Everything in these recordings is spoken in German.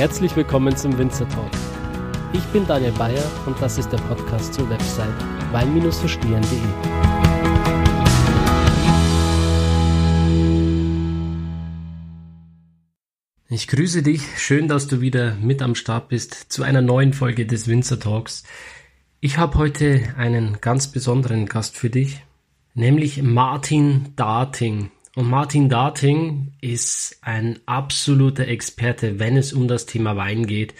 Herzlich willkommen zum Winzer Talk. Ich bin Daniel Bayer und das ist der Podcast zur Website wein-verstehen.de. Ich grüße dich, schön, dass du wieder mit am Start bist zu einer neuen Folge des Winzer Talks. Ich habe heute einen ganz besonderen Gast für dich, nämlich Martin Dating. Und Martin Dating ist ein absoluter Experte, wenn es um das Thema Wein geht.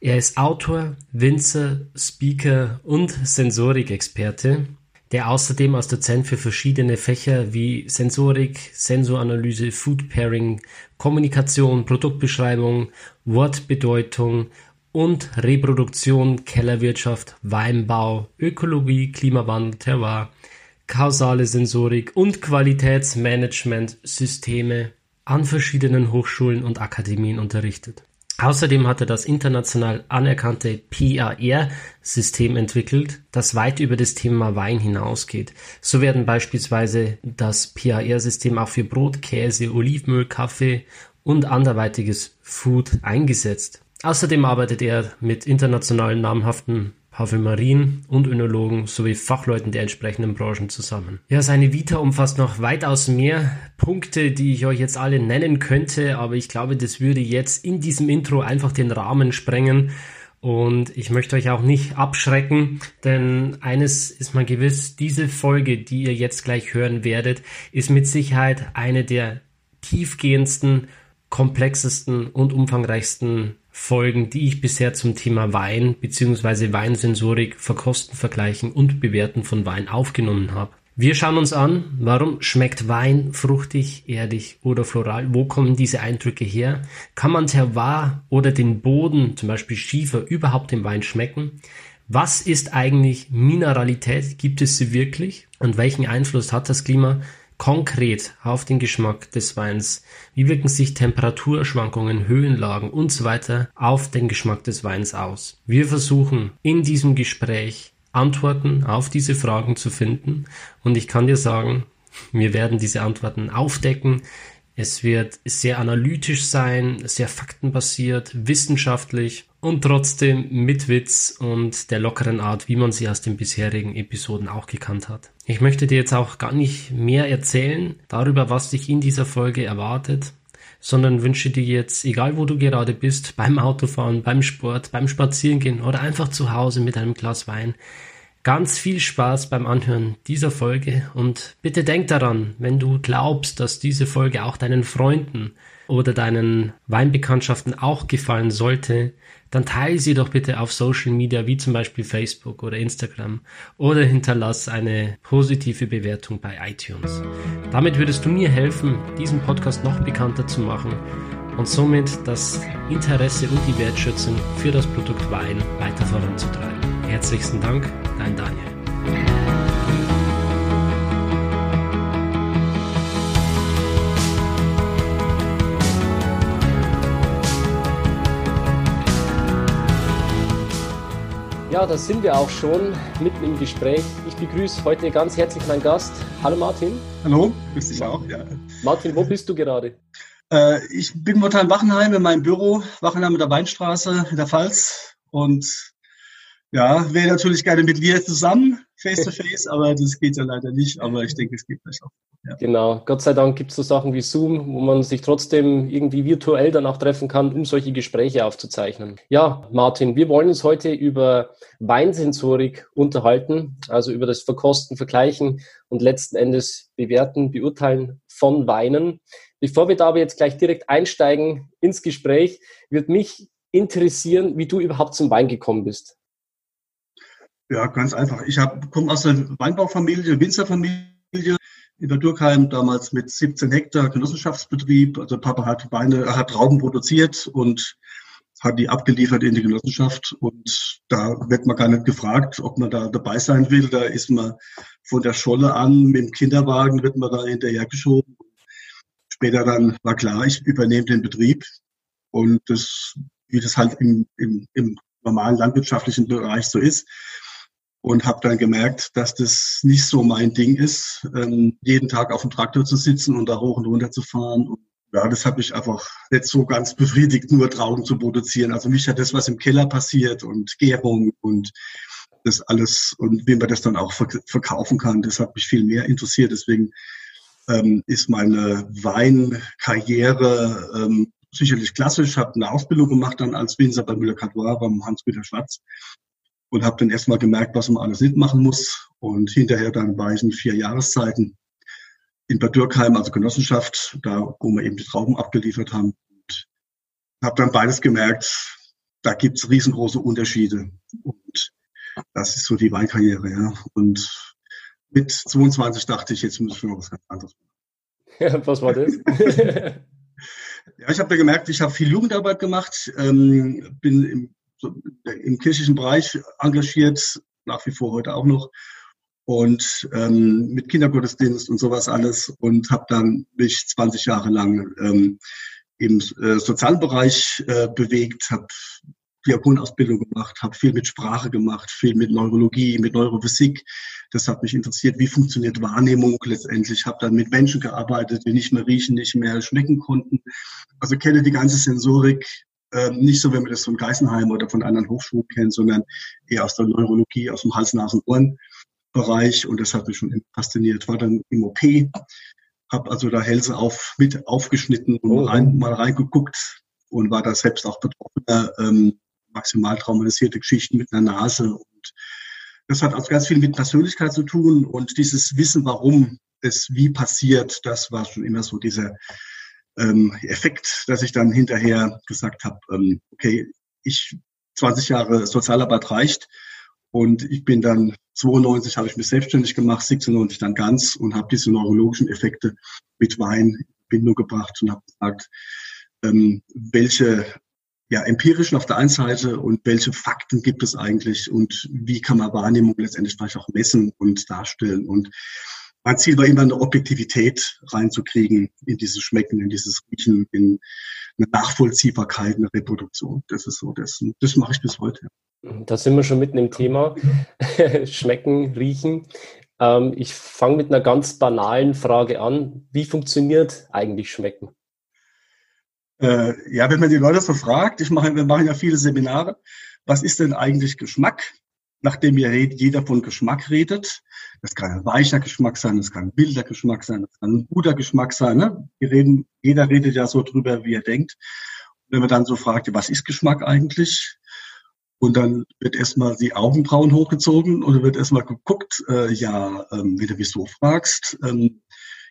Er ist Autor, Winzer, Speaker und Sensorikexperte, der außerdem als Dozent für verschiedene Fächer wie Sensorik, Sensoranalyse, Food Pairing, Kommunikation, Produktbeschreibung, Wortbedeutung und Reproduktion, Kellerwirtschaft, Weinbau, Ökologie, Klimawandel, Terroir, kausale Sensorik und Qualitätsmanagementsysteme an verschiedenen Hochschulen und Akademien unterrichtet. Außerdem hat er das international anerkannte PAR-System entwickelt, das weit über das Thema Wein hinausgeht. So werden beispielsweise das PAR-System auch für Brot, Käse, Olivenöl, Kaffee und anderweitiges Food eingesetzt. Außerdem arbeitet er mit internationalen namhaften Parfümerien und Önologen sowie Fachleuten der entsprechenden Branchen zusammen. Ja, seine Vita umfasst noch weitaus mehr Punkte, die ich euch jetzt alle nennen könnte, aber ich glaube, das würde jetzt in diesem Intro einfach den Rahmen sprengen. Und ich möchte euch auch nicht abschrecken, denn eines ist mal gewiss, diese Folge, die ihr jetzt gleich hören werdet, ist mit Sicherheit eine der tiefgehendsten, komplexesten und umfangreichsten Folgen, die ich bisher zum Thema Wein bzw. Weinsensorik, Verkosten, Vergleichen und Bewerten von Wein aufgenommen habe. Wir schauen uns an, warum schmeckt Wein fruchtig, erdig oder floral? Wo kommen diese Eindrücke her? Kann man Terroir oder den Boden, zum Beispiel Schiefer, überhaupt im Wein schmecken? Was ist eigentlich Mineralität? Gibt es sie wirklich? Und welchen Einfluss hat das Klima konkret auf den Geschmack des Weins. Wie wirken sich Temperaturschwankungen, Höhenlagen und so weiter auf den Geschmack des Weins aus? Wir versuchen in diesem Gespräch Antworten auf diese Fragen zu finden und ich kann dir sagen, wir werden diese Antworten aufdecken. Es wird sehr analytisch sein, sehr faktenbasiert, wissenschaftlich und trotzdem mit Witz und der lockeren Art, wie man sie aus den bisherigen Episoden auch gekannt hat. Ich möchte dir jetzt auch gar nicht mehr erzählen darüber, was dich in dieser Folge erwartet, sondern wünsche dir jetzt, egal wo du gerade bist, beim Autofahren, beim Sport, beim Spazierengehen oder einfach zu Hause mit einem Glas Wein, ganz viel Spaß beim Anhören dieser Folge und bitte denk daran, wenn du glaubst, dass diese Folge auch deinen Freunden oder deinen Weinbekanntschaften auch gefallen sollte, dann teile sie doch bitte auf Social Media wie zum Beispiel Facebook oder Instagram oder hinterlass eine positive Bewertung bei iTunes. Damit würdest du mir helfen, diesen Podcast noch bekannter zu machen und somit das Interesse und die Wertschätzung für das Produkt Wein weiter voranzutreiben. Herzlichen Dank, dein Daniel. Ja, da sind wir auch schon mitten im Gespräch. Ich begrüße heute ganz herzlich meinen Gast. Hallo Martin. Hallo, grüß dich auch. Ja. Martin, wo bist du gerade? Äh, ich bin momentan in Wachenheim in meinem Büro, Wachenheim in der Weinstraße in der Pfalz. Und ja, wäre natürlich gerne mit dir zusammen, face to face, aber das geht ja leider nicht. Aber ich denke, es geht vielleicht auch. Ja. Genau, Gott sei Dank gibt es so Sachen wie Zoom, wo man sich trotzdem irgendwie virtuell dann auch treffen kann, um solche Gespräche aufzuzeichnen. Ja, Martin, wir wollen uns heute über Weinsensorik unterhalten, also über das Verkosten, Vergleichen und letzten Endes bewerten, beurteilen von Weinen. Bevor wir da aber jetzt gleich direkt einsteigen ins Gespräch, wird mich interessieren, wie du überhaupt zum Wein gekommen bist. Ja, ganz einfach. Ich komme aus einer Weinbaufamilie, Winzerfamilie in der Durkheim, damals mit 17 Hektar Genossenschaftsbetrieb. Also Papa hat Weine, hat Trauben produziert und hat die abgeliefert in die Genossenschaft. Und da wird man gar nicht gefragt, ob man da dabei sein will. Da ist man von der Scholle an mit dem Kinderwagen, wird man da hinterher geschoben. Später dann war klar, ich übernehme den Betrieb. Und das, wie das halt im, im, im normalen landwirtschaftlichen Bereich so ist, und habe dann gemerkt, dass das nicht so mein Ding ist, ähm, jeden Tag auf dem Traktor zu sitzen und da hoch und runter zu fahren und ja, das hat mich einfach nicht so ganz befriedigt, nur Trauben zu produzieren. Also mich hat das, was im Keller passiert und Gärung und das alles und wie man das dann auch verkaufen kann, das hat mich viel mehr interessiert. Deswegen ähm, ist meine Weinkarriere ähm, sicherlich klassisch, habe eine Ausbildung gemacht dann als Winzer bei Müller-Catois beim Hans-Peter Schwarz und habe dann erstmal gemerkt, was man alles nicht machen muss. Und hinterher dann war ich in vier Jahreszeiten in Bad Dürkheim, also Genossenschaft, da wo wir eben die Trauben abgeliefert haben. Und habe dann beides gemerkt, da gibt's riesengroße Unterschiede. Und das ist so die Weinkarriere, ja. Und mit 22 dachte ich, jetzt muss ich noch was ganz anderes machen. was war das? ja, ich habe ja gemerkt, ich habe viel Jugendarbeit gemacht, ähm, bin im, so, im kirchlichen Bereich engagiert, nach wie vor heute auch noch und ähm, mit Kindergottesdienst und sowas alles und habe dann mich 20 Jahre lang ähm, im äh, sozialen Bereich äh, bewegt, habe Diakonausbildung gemacht, habe viel mit Sprache gemacht, viel mit Neurologie, mit Neurophysik. Das hat mich interessiert, wie funktioniert Wahrnehmung letztendlich. Habe dann mit Menschen gearbeitet, die nicht mehr riechen, nicht mehr schmecken konnten. Also kenne die ganze Sensorik äh, nicht so, wenn man das von Geisenheim oder von anderen Hochschulen kennt, sondern eher aus der Neurologie, aus dem Hals, Nasen, Ohren. Bereich und das hat mich schon fasziniert. War dann im OP, habe also da Hälse auf, mit aufgeschnitten und oh. rein, mal reingeguckt und war da selbst auch betroffener, ähm, maximal traumatisierte Geschichten mit einer Nase und das hat also ganz viel mit Persönlichkeit zu tun und dieses Wissen, warum es wie passiert, das war schon immer so dieser ähm, Effekt, dass ich dann hinterher gesagt habe, ähm, okay, ich 20 Jahre Sozialarbeit reicht, und ich bin dann 92 habe ich mich selbstständig gemacht, 96 dann ganz und habe diese neurologischen Effekte mit Wein in Bindung gebracht und habe gesagt, ähm, welche ja, empirischen auf der einen Seite und welche Fakten gibt es eigentlich und wie kann man Wahrnehmung letztendlich vielleicht auch messen und darstellen. Und mein Ziel war immer eine Objektivität reinzukriegen in dieses Schmecken, in dieses Riechen, in eine Nachvollziehbarkeit, eine Reproduktion. Das ist so, das, das mache ich bis heute. Da sind wir schon mitten im Thema. Schmecken, riechen. Ähm, ich fange mit einer ganz banalen Frage an. Wie funktioniert eigentlich Schmecken? Äh, ja, wenn man die Leute so fragt, ich mache, wir machen ja viele Seminare, was ist denn eigentlich Geschmack? Nachdem jeder von Geschmack redet, das kann ein weicher Geschmack sein, das kann ein wilder Geschmack sein, das kann ein guter Geschmack sein. Ne? Wir reden, jeder redet ja so drüber, wie er denkt. wenn man dann so fragt, was ist Geschmack eigentlich? Und dann wird erstmal die Augenbrauen hochgezogen und dann wird erstmal geguckt, äh, ja, ähm, wie du mich so fragst. Ähm,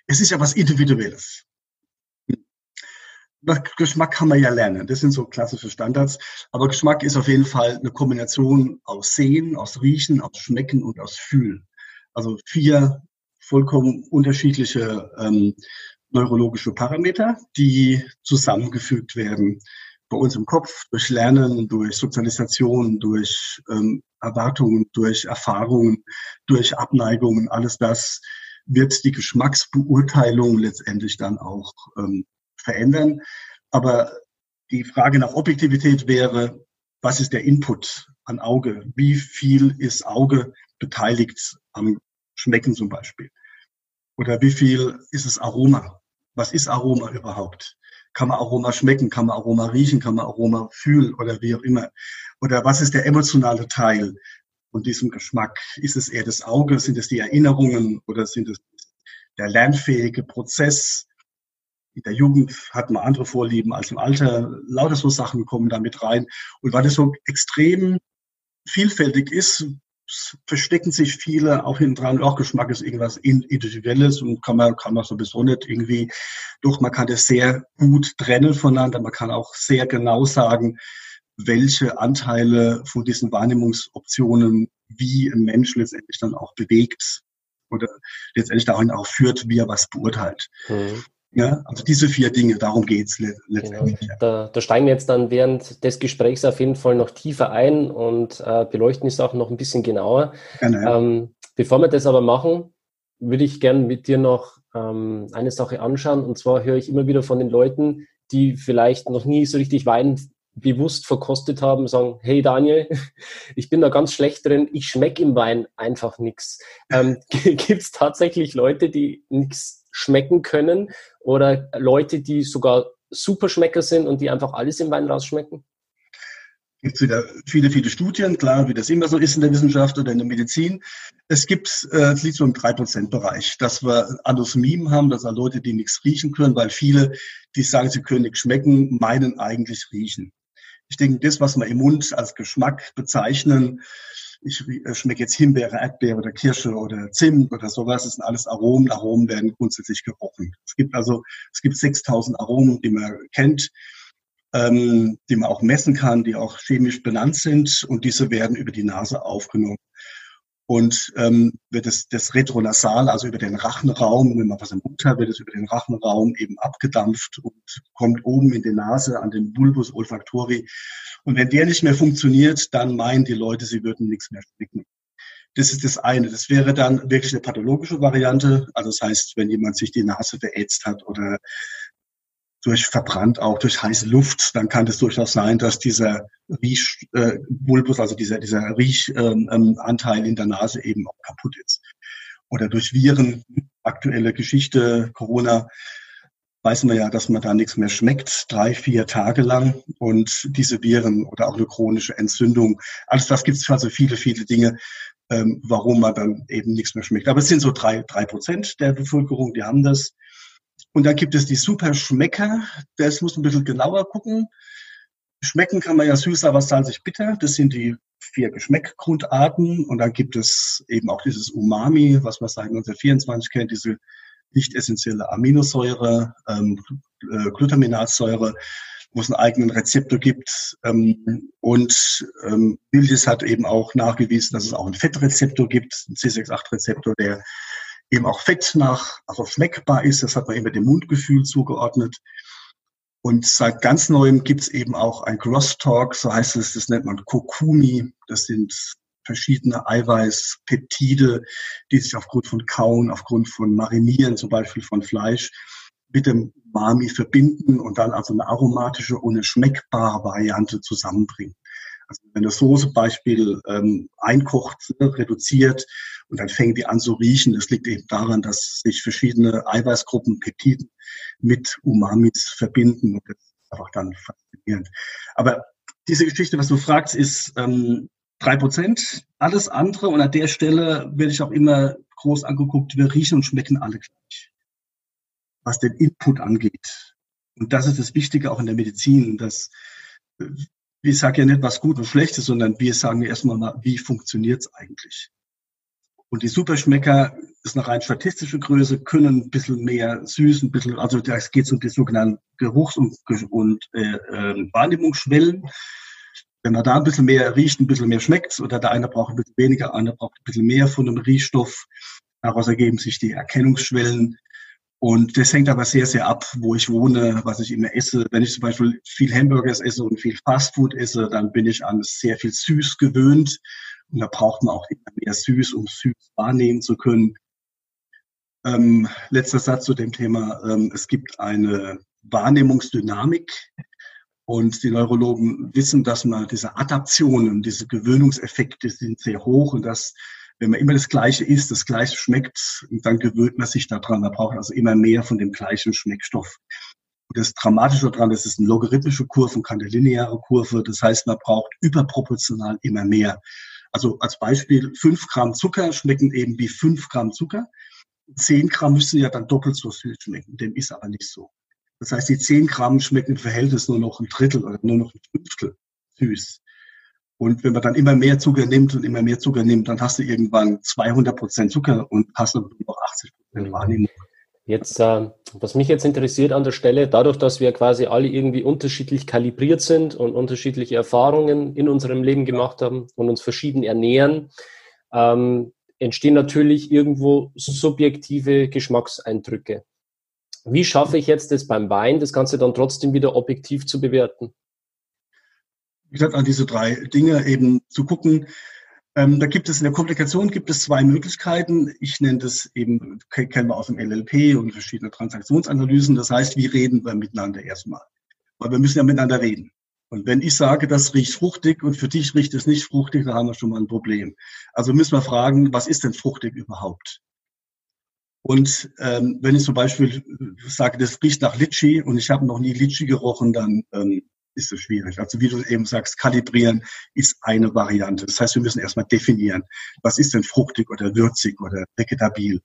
es ist ja was Individuelles. Geschmack kann man ja lernen. Das sind so klassische Standards. Aber Geschmack ist auf jeden Fall eine Kombination aus Sehen, aus Riechen, aus Schmecken und aus Fühlen. Also vier vollkommen unterschiedliche ähm, neurologische Parameter, die zusammengefügt werden bei uns im Kopf durch Lernen, durch Sozialisation, durch ähm, Erwartungen, durch Erfahrungen, durch Abneigungen, alles das wird die Geschmacksbeurteilung letztendlich dann auch ähm, verändern. Aber die Frage nach Objektivität wäre, was ist der Input an Auge? Wie viel ist Auge beteiligt am Schmecken zum Beispiel? Oder wie viel ist es Aroma? Was ist Aroma überhaupt? Kann man Aroma schmecken? Kann man Aroma riechen? Kann man Aroma fühlen? Oder wie auch immer? Oder was ist der emotionale Teil von diesem Geschmack? Ist es eher das Auge? Sind es die Erinnerungen? Oder sind es der lernfähige Prozess? In der Jugend hat man andere Vorlieben als im Alter. Lauter so Sachen kommen da mit rein. Und weil das so extrem vielfältig ist, verstecken sich viele auch hinten dran. Auch Geschmack ist irgendwas Individuelles und kann man, kann man sowieso nicht irgendwie, doch man kann das sehr gut trennen voneinander. Man kann auch sehr genau sagen, welche Anteile von diesen Wahrnehmungsoptionen wie ein Mensch letztendlich dann auch bewegt oder letztendlich dahin auch führt, wie er was beurteilt. Mhm. Ja, also diese vier Dinge, darum geht es letztendlich. Genau. Da, da, steigen wir jetzt dann während des Gesprächs auf jeden Fall noch tiefer ein und äh, beleuchten es auch noch ein bisschen genauer. Gerne, ja. ähm, bevor wir das aber machen, würde ich gerne mit dir noch ähm, eine Sache anschauen. Und zwar höre ich immer wieder von den Leuten, die vielleicht noch nie so richtig Wein bewusst verkostet haben, sagen, hey Daniel, ich bin da ganz schlecht drin, ich schmecke im Wein einfach nichts. Ähm, Gibt es tatsächlich Leute, die nichts schmecken können oder Leute, die sogar Superschmecker sind und die einfach alles im Wein rausschmecken? gibt es wieder viele, viele Studien, klar, wie das immer so ist in der Wissenschaft oder in der Medizin. Es gibt, äh, es liegt so im 3%-Bereich, dass wir Anosmien haben, dass sind Leute, die nichts riechen können, weil viele, die sagen, sie können nichts schmecken, meinen eigentlich riechen. Ich denke, das, was wir im Mund als Geschmack bezeichnen, ich äh, schmecke jetzt Himbeere, Erdbeere oder Kirsche oder Zimt oder sowas, das sind alles Aromen. Aromen werden grundsätzlich gerochen. Es gibt also, es gibt 6000 Aromen, die man kennt ähm, die man auch messen kann, die auch chemisch benannt sind und diese werden über die Nase aufgenommen. Und ähm, wird das, das Retronasal, also über den Rachenraum, wenn man was im Mund hat, wird es über den Rachenraum eben abgedampft und kommt oben in die Nase an den Bulbus olfactori. Und wenn der nicht mehr funktioniert, dann meinen die Leute, sie würden nichts mehr schmecken. Das ist das eine. Das wäre dann wirklich eine pathologische Variante. Also das heißt, wenn jemand sich die Nase verätzt hat oder durch verbrannt, auch durch heiße Luft, dann kann es durchaus sein, dass dieser Riechbulbus, äh, also dieser, dieser Riechanteil ähm, in der Nase eben auch kaputt ist. Oder durch Viren, aktuelle Geschichte, Corona, weiß man ja, dass man da nichts mehr schmeckt, drei, vier Tage lang. Und diese Viren oder auch eine chronische Entzündung, alles das gibt es also viele, viele Dinge, ähm, warum man dann eben nichts mehr schmeckt. Aber es sind so drei, drei Prozent der Bevölkerung, die haben das. Und dann gibt es die Superschmecker. Das muss ein bisschen genauer gucken. Schmecken kann man ja süß, aber salzig bitter. Das sind die vier Geschmackgrundarten. Und dann gibt es eben auch dieses Umami, was man seit 1924 kennt, diese nicht essentielle Aminosäure, ähm, äh, Glutaminatsäure, wo es einen eigenen Rezeptor gibt. Ähm, und ähm, hat eben auch nachgewiesen, dass es auch einen Fettrezeptor gibt, einen C68-Rezeptor, der eben auch Fett nach, also schmeckbar ist. Das hat man immer dem Mundgefühl zugeordnet. Und seit ganz neuem gibt's eben auch ein Crosstalk, so heißt es, das nennt man Kokumi. Das sind verschiedene Eiweißpeptide, die sich aufgrund von Kauen, aufgrund von Marinieren, zum Beispiel von Fleisch, mit dem Mami verbinden und dann also eine aromatische eine schmeckbare Variante zusammenbringen. Also wenn eine Soße Beispiel ähm, einkocht, ne, reduziert und dann fängt die an zu riechen. Das liegt eben daran, dass sich verschiedene Eiweißgruppen, Peptiden mit Umamis verbinden und das ist einfach dann faszinierend. Aber diese Geschichte, was du fragst, ist ähm, drei Prozent. Alles andere und an der Stelle werde ich auch immer groß angeguckt, wir riechen und schmecken alle gleich, was den Input angeht. Und das ist das Wichtige auch in der Medizin, dass wir sagen ja nicht, was gut und schlecht ist, sondern wir sagen erstmal mal, wie funktioniert es eigentlich? Und die Superschmecker ist eine rein statistische Größe, können ein bisschen mehr süß, ein bisschen, also es geht um die sogenannten Geruchs- und, und äh, äh, Wahrnehmungsschwellen. Wenn man da ein bisschen mehr riecht, ein bisschen mehr schmeckt, oder der eine braucht ein bisschen weniger, der andere braucht ein bisschen mehr von einem Riechstoff, daraus ergeben sich die Erkennungsschwellen. Und das hängt aber sehr, sehr ab, wo ich wohne, was ich immer esse. Wenn ich zum Beispiel viel Hamburgers esse und viel Fastfood esse, dann bin ich an sehr viel süß gewöhnt. Und da braucht man auch immer mehr süß, um süß wahrnehmen zu können. Ähm, letzter Satz zu dem Thema. Ähm, es gibt eine Wahrnehmungsdynamik. Und die Neurologen wissen, dass man diese Adaptionen, diese Gewöhnungseffekte sind sehr hoch und dass wenn man immer das Gleiche isst, das Gleiche schmeckt, dann gewöhnt man sich daran. Man braucht also immer mehr von dem gleichen Schmeckstoff. Und das Dramatische daran, das ist eine logarithmische Kurve und keine lineare Kurve. Das heißt, man braucht überproportional immer mehr. Also als Beispiel, fünf Gramm Zucker schmecken eben wie fünf Gramm Zucker. Zehn Gramm müssen ja dann doppelt so süß schmecken. Dem ist aber nicht so. Das heißt, die zehn Gramm schmecken im Verhältnis nur noch ein Drittel oder nur noch ein Fünftel süß. Und wenn man dann immer mehr Zucker nimmt und immer mehr Zucker nimmt, dann hast du irgendwann 200 Prozent Zucker und hast nur noch 80 Prozent Wahrnehmung. Jetzt, äh, was mich jetzt interessiert an der Stelle, dadurch, dass wir quasi alle irgendwie unterschiedlich kalibriert sind und unterschiedliche Erfahrungen in unserem Leben gemacht haben und uns verschieden ernähren, ähm, entstehen natürlich irgendwo subjektive Geschmackseindrücke. Wie schaffe ich jetzt das beim Wein, das Ganze dann trotzdem wieder objektiv zu bewerten? Wie gesagt, an diese drei Dinge eben zu gucken. Ähm, da gibt es in der Komplikation gibt es zwei Möglichkeiten. Ich nenne das eben, kennen wir aus dem LLP und verschiedene Transaktionsanalysen. Das heißt, wie reden wir miteinander erstmal? Weil wir müssen ja miteinander reden. Und wenn ich sage, das riecht fruchtig und für dich riecht es nicht fruchtig, dann haben wir schon mal ein Problem. Also müssen wir fragen, was ist denn fruchtig überhaupt? Und ähm, wenn ich zum Beispiel sage, das riecht nach Litschi und ich habe noch nie Litschi gerochen, dann ähm, ist es schwierig. Also wie du eben sagst, kalibrieren ist eine Variante. Das heißt, wir müssen erstmal definieren, was ist denn fruchtig oder würzig oder vegetabil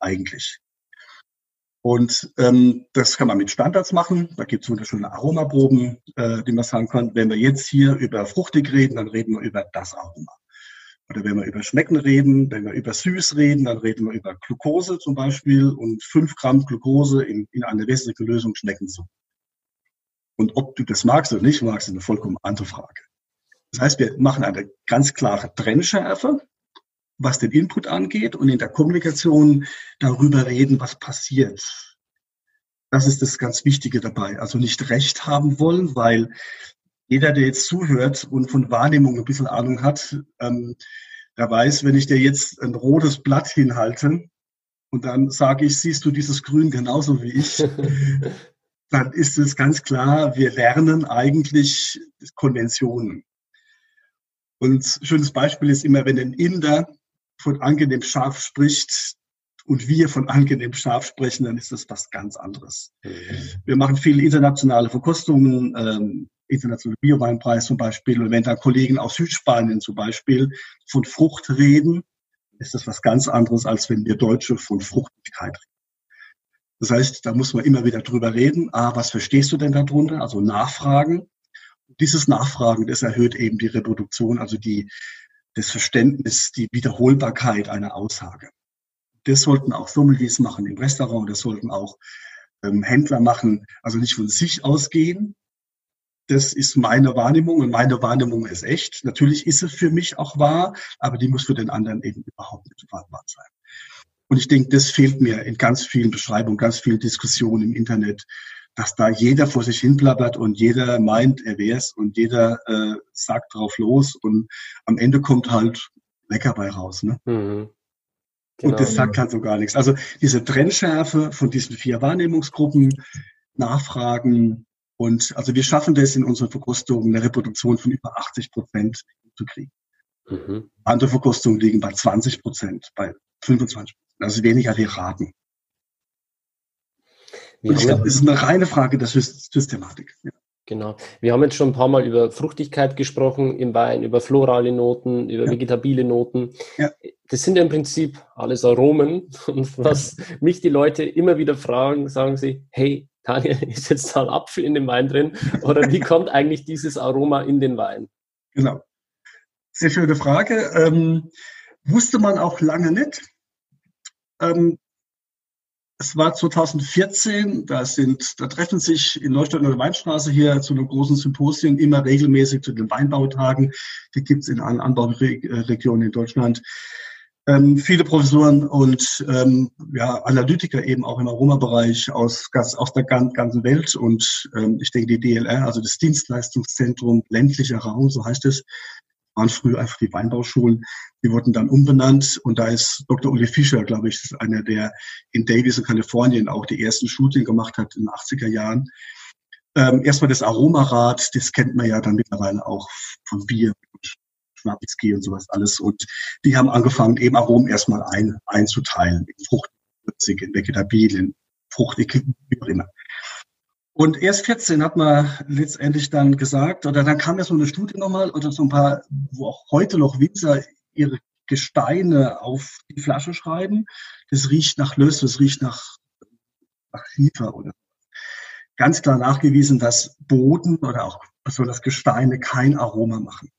eigentlich. Und ähm, das kann man mit Standards machen. Da gibt es wunderschöne Aromaproben, äh, die man sagen kann. Wenn wir jetzt hier über fruchtig reden, dann reden wir über das Aroma. Oder wenn wir über Schmecken reden, wenn wir über süß reden, dann reden wir über Glucose zum Beispiel und fünf Gramm Glucose in, in einer wässrigen Lösung schmecken so. Und ob du das magst oder nicht magst, ist eine vollkommen andere Frage. Das heißt, wir machen eine ganz klare Trennschärfe, was den Input angeht und in der Kommunikation darüber reden, was passiert. Das ist das ganz Wichtige dabei. Also nicht Recht haben wollen, weil jeder, der jetzt zuhört und von Wahrnehmung ein bisschen Ahnung hat, ähm, der weiß, wenn ich dir jetzt ein rotes Blatt hinhalte und dann sage ich, siehst du dieses Grün genauso wie ich, dann ist es ganz klar, wir lernen eigentlich Konventionen. Und ein schönes Beispiel ist immer, wenn ein Inder von angenehm scharf spricht und wir von angenehm scharf sprechen, dann ist das was ganz anderes. Mhm. Wir machen viele internationale Verkostungen, ähm, internationale Bioweinpreis zum Beispiel. Und wenn da Kollegen aus Südspanien zum Beispiel von Frucht reden, ist das was ganz anderes, als wenn wir Deutsche von Fruchtigkeit reden. Das heißt, da muss man immer wieder drüber reden. Ah, was verstehst du denn darunter? Also nachfragen. Dieses Nachfragen, das erhöht eben die Reproduktion, also die, das Verständnis, die Wiederholbarkeit einer Aussage. Das sollten auch Sommeliers machen im Restaurant, das sollten auch ähm, Händler machen, also nicht von sich ausgehen, das ist meine Wahrnehmung und meine Wahrnehmung ist echt. Natürlich ist es für mich auch wahr, aber die muss für den anderen eben überhaupt nicht wahr sein. Und ich denke, das fehlt mir in ganz vielen Beschreibungen, ganz vielen Diskussionen im Internet, dass da jeder vor sich hin blabbert und jeder meint, er wär's und jeder äh, sagt drauf los und am Ende kommt halt lecker bei raus. Ne? Mhm. Genau. Und das sagt halt so gar nichts. Also diese Trennschärfe von diesen vier Wahrnehmungsgruppen, Nachfragen, und also wir schaffen das in unserer Verkostung, eine Reproduktion von über 80 Prozent zu kriegen. Mhm. Andere Verkostungen liegen bei 20 Prozent, bei 25 Prozent. Also weniger wir raten. Und ich glaube, es ist eine reine Frage der Systematik. Ja. Genau. Wir haben jetzt schon ein paar Mal über Fruchtigkeit gesprochen im Wein, über florale Noten, über ja. vegetabile Noten. Ja. Das sind ja im Prinzip alles Aromen. Und was mich die Leute immer wieder fragen, sagen sie, hey, Daniel, ist jetzt da ein Apfel in dem Wein drin? Oder wie kommt eigentlich dieses Aroma in den Wein? Genau. Sehr schöne Frage. Ähm, wusste man auch lange nicht. Ähm, es war 2014, da sind, da treffen sich in Neustadt in der Weinstraße hier zu einem großen Symposium immer regelmäßig zu den Weinbautagen. Die gibt es in allen Anbauregionen in Deutschland ähm, viele Professoren und ähm, ja, Analytiker eben auch im Aromabereich aus, aus der ganzen Welt. Und ähm, ich denke, die DLR, also das Dienstleistungszentrum ländlicher Raum, so heißt es, waren früher einfach die Weinbauschulen. Die wurden dann umbenannt und da ist Dr. Uli Fischer, glaube ich, einer, der in Davis in Kalifornien auch die ersten Studien gemacht hat in den 80er Jahren. Ähm, erstmal das Aromarad, das kennt man ja dann mittlerweile auch von Bier Schwabitzky und sowas alles. Und die haben angefangen, eben Aromen erstmal ein, einzuteilen in fruchtig, in vegetabil, in fruchtig, wie auch immer. Und erst 14 hat man letztendlich dann gesagt, oder dann kam ja so eine Studie nochmal, oder so ein paar, wo auch heute noch Winzer ihre Gesteine auf die Flasche schreiben. Das riecht nach Löss, das riecht nach, nach Schiefer oder ganz klar nachgewiesen, dass Boden oder auch besonders Gesteine kein Aroma machen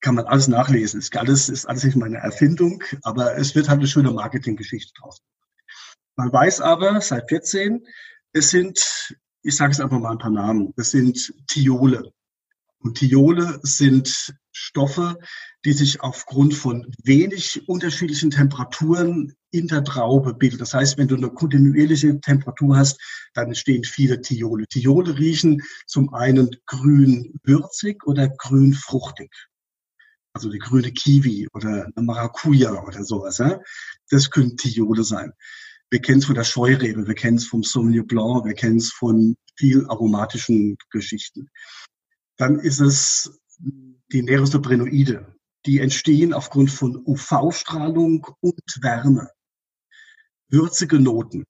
kann man alles nachlesen. Ist alles, ist alles nicht meine Erfindung, aber es wird halt eine schöne Marketinggeschichte draus. Man weiß aber seit 14, es sind, ich sage es einfach mal ein paar Namen, es sind Thiole. Und Thiole sind Stoffe, die sich aufgrund von wenig unterschiedlichen Temperaturen in der Traube bilden. Das heißt, wenn du eine kontinuierliche Temperatur hast, dann entstehen viele Thiole. Thiole riechen zum einen grün würzig oder grün fruchtig also die grüne Kiwi oder eine Maracuja oder sowas. Ja? Das können Thiole sein. Wir kennen es von der Scheurebe, wir kennen es vom Sauvignon Blanc, wir kennen es von viel aromatischen Geschichten. Dann ist es die Neresobrenoide. Die entstehen aufgrund von UV-Strahlung und Wärme. würzige Noten.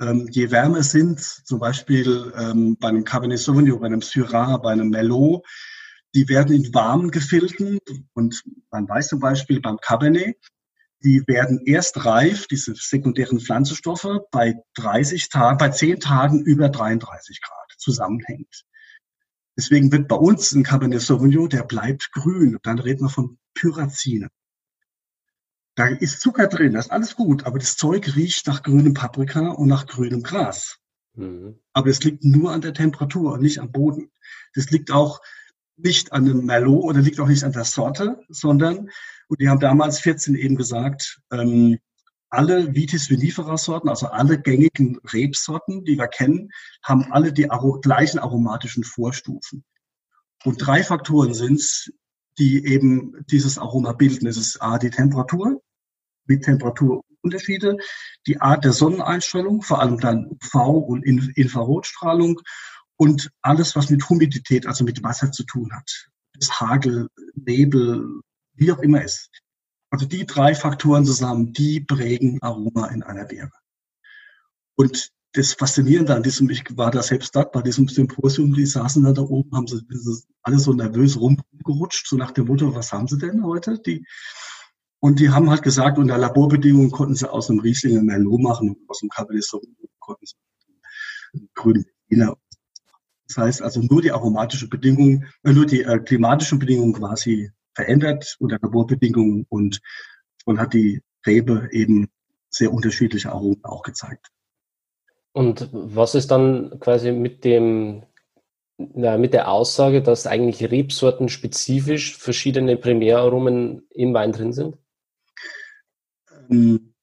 Ähm, je wärmer sind, zum Beispiel ähm, bei einem Cabernet Sauvignon, bei einem Syrah, bei einem Merlot, die werden in warmen Gefilden und man weiß zum Beispiel beim Cabernet, die werden erst reif, diese sekundären Pflanzenstoffe, bei 30 Tagen, bei 10 Tagen über 33 Grad zusammenhängt. Deswegen wird bei uns ein Cabernet Sauvignon, der bleibt grün. Dann reden wir von Pyrazine. Da ist Zucker drin, das ist alles gut, aber das Zeug riecht nach grünem Paprika und nach grünem Gras. Mhm. Aber es liegt nur an der Temperatur und nicht am Boden. Das liegt auch nicht an dem Merlot oder liegt auch nicht an der Sorte, sondern, und die haben damals 14 eben gesagt, ähm, alle Vitis vinifera Sorten, also alle gängigen Rebsorten, die wir kennen, haben alle die aro gleichen aromatischen Vorstufen. Und drei Faktoren sind es, die eben dieses Aroma bilden. Es ist A, die Temperatur, mit Temperaturunterschiede, die Art der Sonneneinstrahlung, vor allem dann UV- und Infrarotstrahlung und alles, was mit Humidität, also mit Wasser zu tun hat. Das Hagel, Nebel, wie auch immer ist. Also die drei Faktoren zusammen, die prägen Aroma in einer Beere. Und das Faszinierende an diesem, ich war da selbst dort bei diesem Symposium, die saßen da, da oben, haben sie alle so nervös rumgerutscht, so nach dem Motto, was haben sie denn heute? Die, und die haben halt gesagt, unter Laborbedingungen konnten sie aus einem Riesling ein Merlot machen, aus dem Cabernet Sauvignon konnten sie einen grünen Berliner. Das heißt also nur die aromatische Bedingung, äh, nur die äh, klimatischen Bedingungen quasi verändert unter Laborbedingungen und, und hat die Rebe eben sehr unterschiedliche Aromen auch gezeigt. Und was ist dann quasi mit dem na, mit der Aussage, dass eigentlich Rebsorten spezifisch verschiedene Primäraromen im Wein drin sind? Ähm,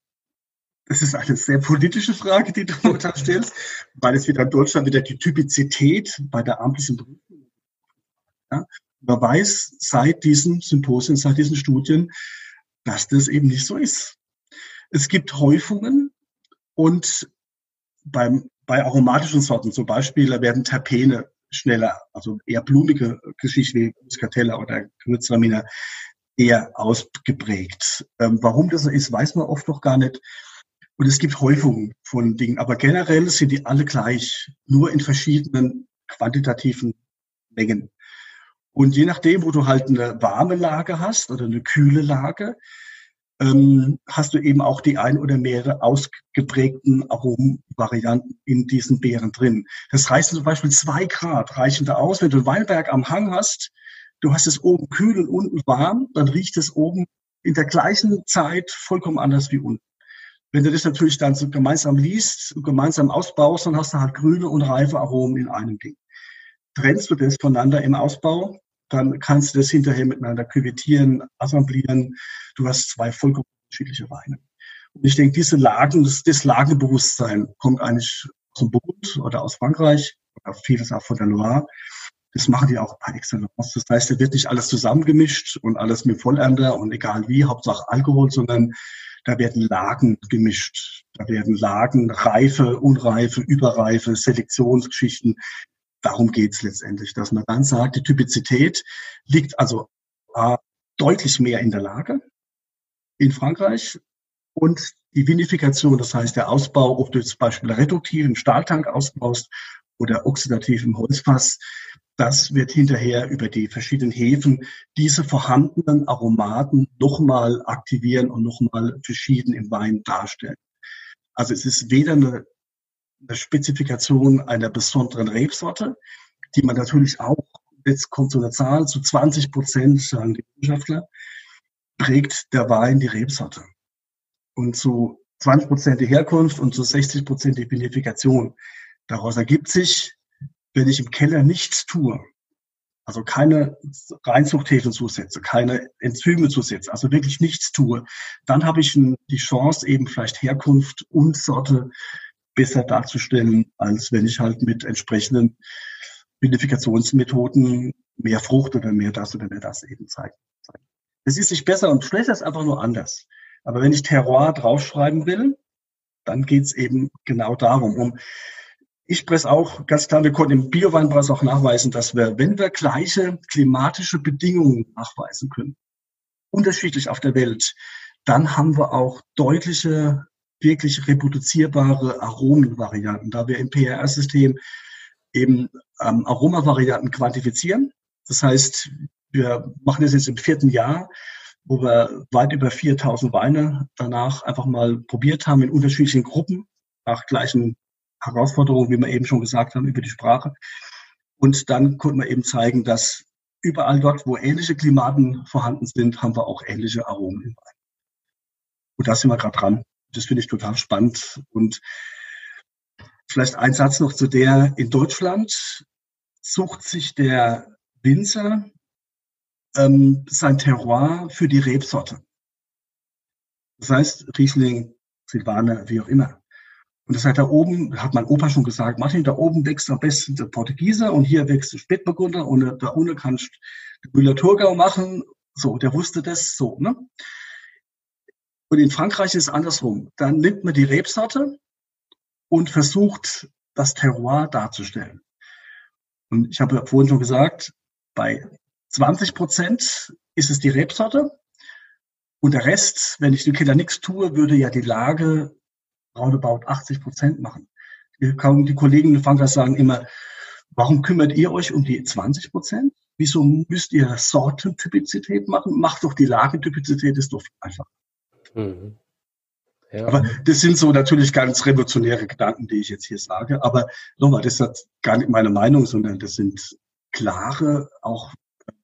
das ist eine sehr politische Frage, die du da stellst, weil es wieder in Deutschland wieder die Typizität bei der amtlichen Prüfung. Ja, man weiß seit diesen Symposien, seit diesen Studien, dass das eben nicht so ist. Es gibt Häufungen und beim, bei aromatischen Sorten, zum Beispiel, da werden Terpene schneller, also eher blumige Geschichten wie Muscatella oder Gewürztraminer eher ausgeprägt. Ähm, warum das so ist, weiß man oft noch gar nicht. Und es gibt Häufungen von Dingen, aber generell sind die alle gleich, nur in verschiedenen quantitativen Mengen. Und je nachdem, wo du halt eine warme Lage hast oder eine kühle Lage, ähm, hast du eben auch die ein oder mehrere ausgeprägten Aromenvarianten in diesen Beeren drin. Das heißt zum Beispiel zwei Grad reichen da aus. Wenn du Weinberg am Hang hast, du hast es oben kühl und unten warm, dann riecht es oben in der gleichen Zeit vollkommen anders wie unten. Wenn du das natürlich dann so gemeinsam liest, gemeinsam ausbaust, dann hast du halt grüne und reife Aromen in einem Ding trennst du das voneinander im Ausbau, dann kannst du das hinterher miteinander küvettieren, assemblieren. Du hast zwei vollkommen unterschiedliche Weine. Und ich denke, diese Lagen, das, das Lagenbewusstsein kommt eigentlich aus dem Burgund oder aus Frankreich oder vieles auch von der Loire. Das machen die auch par excellence. Das heißt, da wird nicht alles zusammengemischt und alles mit Vollernter und egal wie, Hauptsache Alkohol, sondern da werden Lagen gemischt. Da werden Lagen, Reife, Unreife, Überreife, Selektionsgeschichten, darum geht's letztendlich, dass man dann sagt, die Typizität liegt also äh, deutlich mehr in der Lage in Frankreich und die Vinifikation, das heißt der Ausbau, ob du zum Beispiel reduktiv im Stahltank ausbaust oder oxidativ im Holzfass, das wird hinterher über die verschiedenen Hefen diese vorhandenen Aromaten nochmal aktivieren und nochmal verschieden im Wein darstellen. Also es ist weder eine eine Spezifikation einer besonderen Rebsorte, die man natürlich auch, jetzt kommt so eine Zahl, zu 20 Prozent, sagen die Wissenschaftler, prägt der Wein die Rebsorte. Und zu 20 Prozent die Herkunft und zu 60 Prozent die Vinifikation. Daraus ergibt sich, wenn ich im Keller nichts tue, also keine Reinzuchthäfen zusetze, keine Enzyme zusetze, also wirklich nichts tue, dann habe ich die Chance, eben vielleicht Herkunft und Sorte besser darzustellen, als wenn ich halt mit entsprechenden Vinifikationsmethoden mehr Frucht oder mehr das oder mehr das eben zeige. Es ist nicht besser und schlechter, es ist einfach nur anders. Aber wenn ich Terroir draufschreiben will, dann geht's eben genau darum. Um, ich presse auch, ganz klar, wir konnten im Bioweinpreis auch nachweisen, dass wir, wenn wir gleiche klimatische Bedingungen nachweisen können, unterschiedlich auf der Welt, dann haben wir auch deutliche wirklich reproduzierbare Aromenvarianten, da wir im PRR-System eben ähm, Aromavarianten quantifizieren. Das heißt, wir machen das jetzt im vierten Jahr, wo wir weit über 4000 Weine danach einfach mal probiert haben in unterschiedlichen Gruppen nach gleichen Herausforderungen, wie wir eben schon gesagt haben, über die Sprache. Und dann konnten wir eben zeigen, dass überall dort, wo ähnliche Klimaten vorhanden sind, haben wir auch ähnliche Aromen im Wein. Und da sind wir gerade dran. Das finde ich total spannend. Und vielleicht ein Satz noch zu der, in Deutschland sucht sich der Winzer ähm, sein Terroir für die Rebsorte. Das heißt, Riesling, Silvaner, wie auch immer. Und das hat da oben, hat mein Opa schon gesagt, Martin, da oben wächst am besten der Portugieser und hier wächst der Spätburgunder und da unten kannst du Müller-Thurgau machen. So, der wusste das so, ne? Und in Frankreich ist es andersrum. Dann nimmt man die Rebsorte und versucht, das Terroir darzustellen. Und ich habe vorhin schon gesagt, bei 20 Prozent ist es die Rebsorte. Und der Rest, wenn ich den Kindern nichts tue, würde ja die Lage roundabout 80 Prozent machen. Die, Kollegen in Frankreich sagen immer, warum kümmert ihr euch um die 20 Prozent? Wieso müsst ihr Sortentypizität machen? Macht doch die Lagetypizität, ist doch einfach. Mhm. Ja. Aber das sind so natürlich ganz revolutionäre Gedanken, die ich jetzt hier sage. Aber nochmal, das ist gar nicht meine Meinung, sondern das sind klare, auch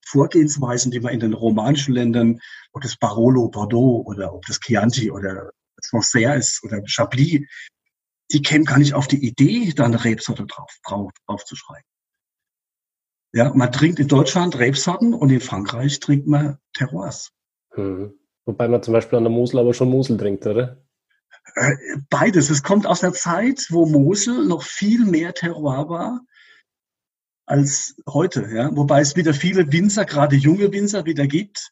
Vorgehensweisen, die man in den romanischen Ländern, ob das Barolo, Bordeaux oder ob das Chianti oder Sancerre ist oder Chablis, die kämen gar nicht auf die Idee, da eine Rebsorte drauf, drauf, drauf zu schreiben. Ja, man trinkt in Deutschland Rebsorten und in Frankreich trinkt man Terroirs. Hm. Wobei man zum Beispiel an der Mosel aber schon Mosel trinkt, oder? Äh, beides. Es kommt aus einer Zeit, wo Mosel noch viel mehr Terroir war als heute. Ja? Wobei es wieder viele Winzer, gerade junge Winzer, wieder gibt,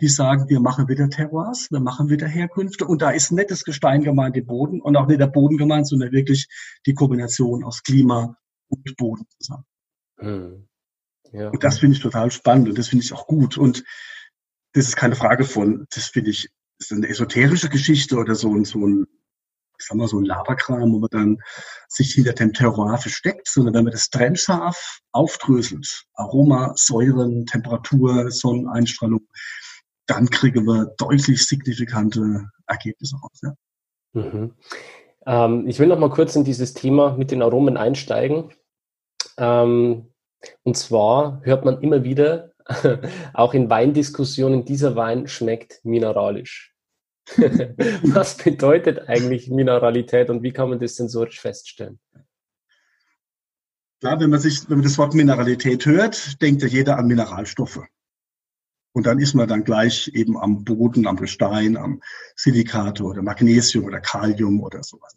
die sagen, wir machen wieder Terroirs, wir machen wieder Herkünfte. Und da ist nicht das Gestein gemeint, der Boden und auch nicht der Boden gemeint, sondern wirklich die Kombination aus Klima und Boden zusammen. Hm. Ja. Und das finde ich total spannend und das finde ich auch gut. Und das ist keine Frage von, das finde ich, ist eine esoterische Geschichte oder so, ein so ein ich sag mal, so ein Laberkram, wo man dann sich hinter dem Terroir versteckt, sondern wenn man das trennscharf aufdröselt, Aroma, Säuren, Temperatur, Sonneneinstrahlung, dann kriegen wir deutlich signifikante Ergebnisse raus. Ja. Mhm. Ähm, ich will noch mal kurz in dieses Thema mit den Aromen einsteigen. Ähm, und zwar hört man immer wieder, auch in Weindiskussionen, dieser Wein schmeckt mineralisch. Was bedeutet eigentlich Mineralität und wie kann man das sensorisch feststellen? Klar, wenn man sich, wenn man das Wort Mineralität hört, denkt ja jeder an Mineralstoffe. Und dann ist man dann gleich eben am Boden, am Gestein, am Silikate oder Magnesium oder Kalium oder sowas.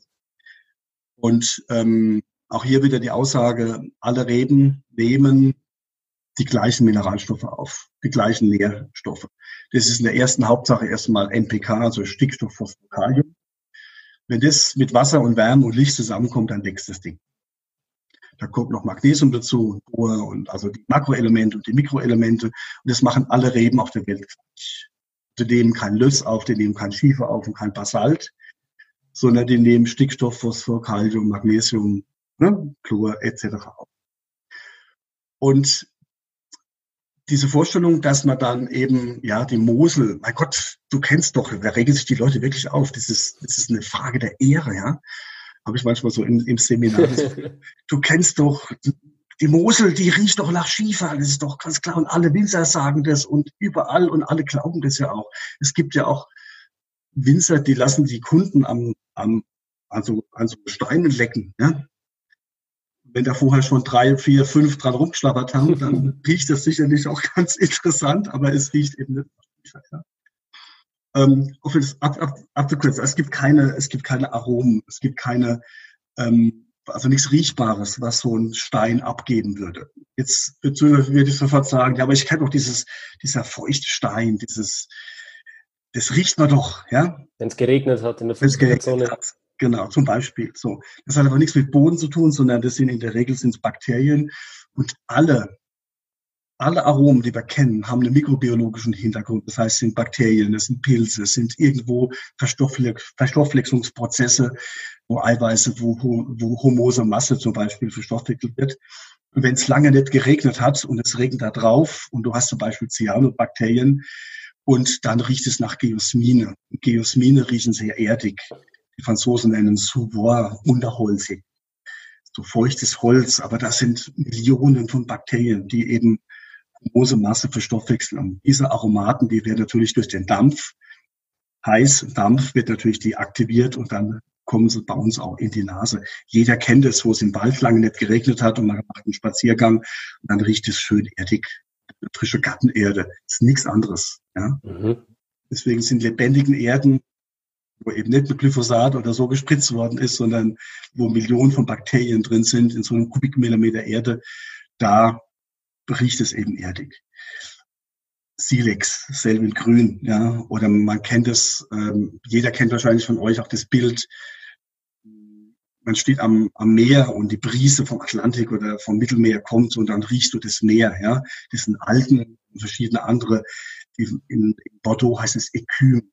Und ähm, auch hier wieder die Aussage, alle Reben nehmen die gleichen Mineralstoffe auf, die gleichen Nährstoffe. Das ist in der ersten Hauptsache erstmal NPK, also Stickstoff, Phosphor, Kalium. Wenn das mit Wasser und Wärme und Licht zusammenkommt, dann wächst das Ding. Da kommt noch Magnesium dazu, Bohr und also die Makroelemente und die Mikroelemente. Und das machen alle Reben auf der Welt gleich. Die nehmen kein Löss auf, die nehmen kein Schiefer auf und kein Basalt, sondern die nehmen Stickstoff, Phosphor, Kalium, Magnesium, ne, Chlor etc. auf. Und diese Vorstellung, dass man dann eben, ja, die Mosel, mein Gott, du kennst doch, da regen sich die Leute wirklich auf. Das ist, das ist eine Frage der Ehre, ja. Habe ich manchmal so im, im Seminar. du kennst doch, die Mosel, die riecht doch nach Schiefer, das ist doch ganz klar. Und alle Winzer sagen das und überall und alle glauben das ja auch. Es gibt ja auch Winzer, die lassen die Kunden am, am, also an so Steinen lecken, ja wenn da vorher schon drei, vier, fünf dran rumgeschlappert haben, dann riecht das sicherlich auch ganz interessant, aber es riecht eben nicht. Ja. Ähm, auf das ab, ab, abzukürzen, es gibt keine, es gibt keine Aromen, es gibt keine, ähm, also nichts Riechbares, was so ein Stein abgeben würde. Jetzt würde ich sofort sagen, ja, aber ich kenne doch dieses, dieser feuchte Stein, dieses, das riecht man doch, ja. Wenn es geregnet hat in der Fußgängerzone. Genau, zum Beispiel. So. Das hat aber nichts mit Boden zu tun, sondern das sind in der Regel sind Bakterien und alle alle Aromen, die wir kennen, haben einen mikrobiologischen Hintergrund. Das heißt, sind Bakterien, es sind Pilze, es sind irgendwo Verstoffwechslungsprozesse, wo Eiweiße, wo, wo homose Masse zum Beispiel verstoffwechselt wird. Wenn es lange nicht geregnet hat und es regnet da drauf und du hast zum Beispiel Cyanobakterien und dann riecht es nach Geosmine. Geosmine riechen sehr erdig. Die Franzosen nennen Souvor, unterholzig. So feuchtes Holz, aber das sind Millionen von Bakterien, die eben große Masse verstoffwechseln. Und diese Aromaten, die werden natürlich durch den Dampf, heiß Dampf wird natürlich deaktiviert und dann kommen sie bei uns auch in die Nase. Jeder kennt es, wo es im Wald lange nicht geregnet hat und man macht einen Spaziergang und dann riecht es schön erdig. Frische Gartenerde. Das ist nichts anderes. Ja? Mhm. Deswegen sind lebendigen Erden, wo eben nicht mit Glyphosat oder so gespritzt worden ist, sondern wo Millionen von Bakterien drin sind in so einem Kubikmillimeter Erde, da riecht es eben erdig. Silex, selben grün, ja, oder man kennt es, ähm, jeder kennt wahrscheinlich von euch auch das Bild, man steht am, am Meer und die Brise vom Atlantik oder vom Mittelmeer kommt und dann riechst du das Meer, ja, das sind Algen und verschiedene andere, in, in Bordeaux heißt es Ecüm.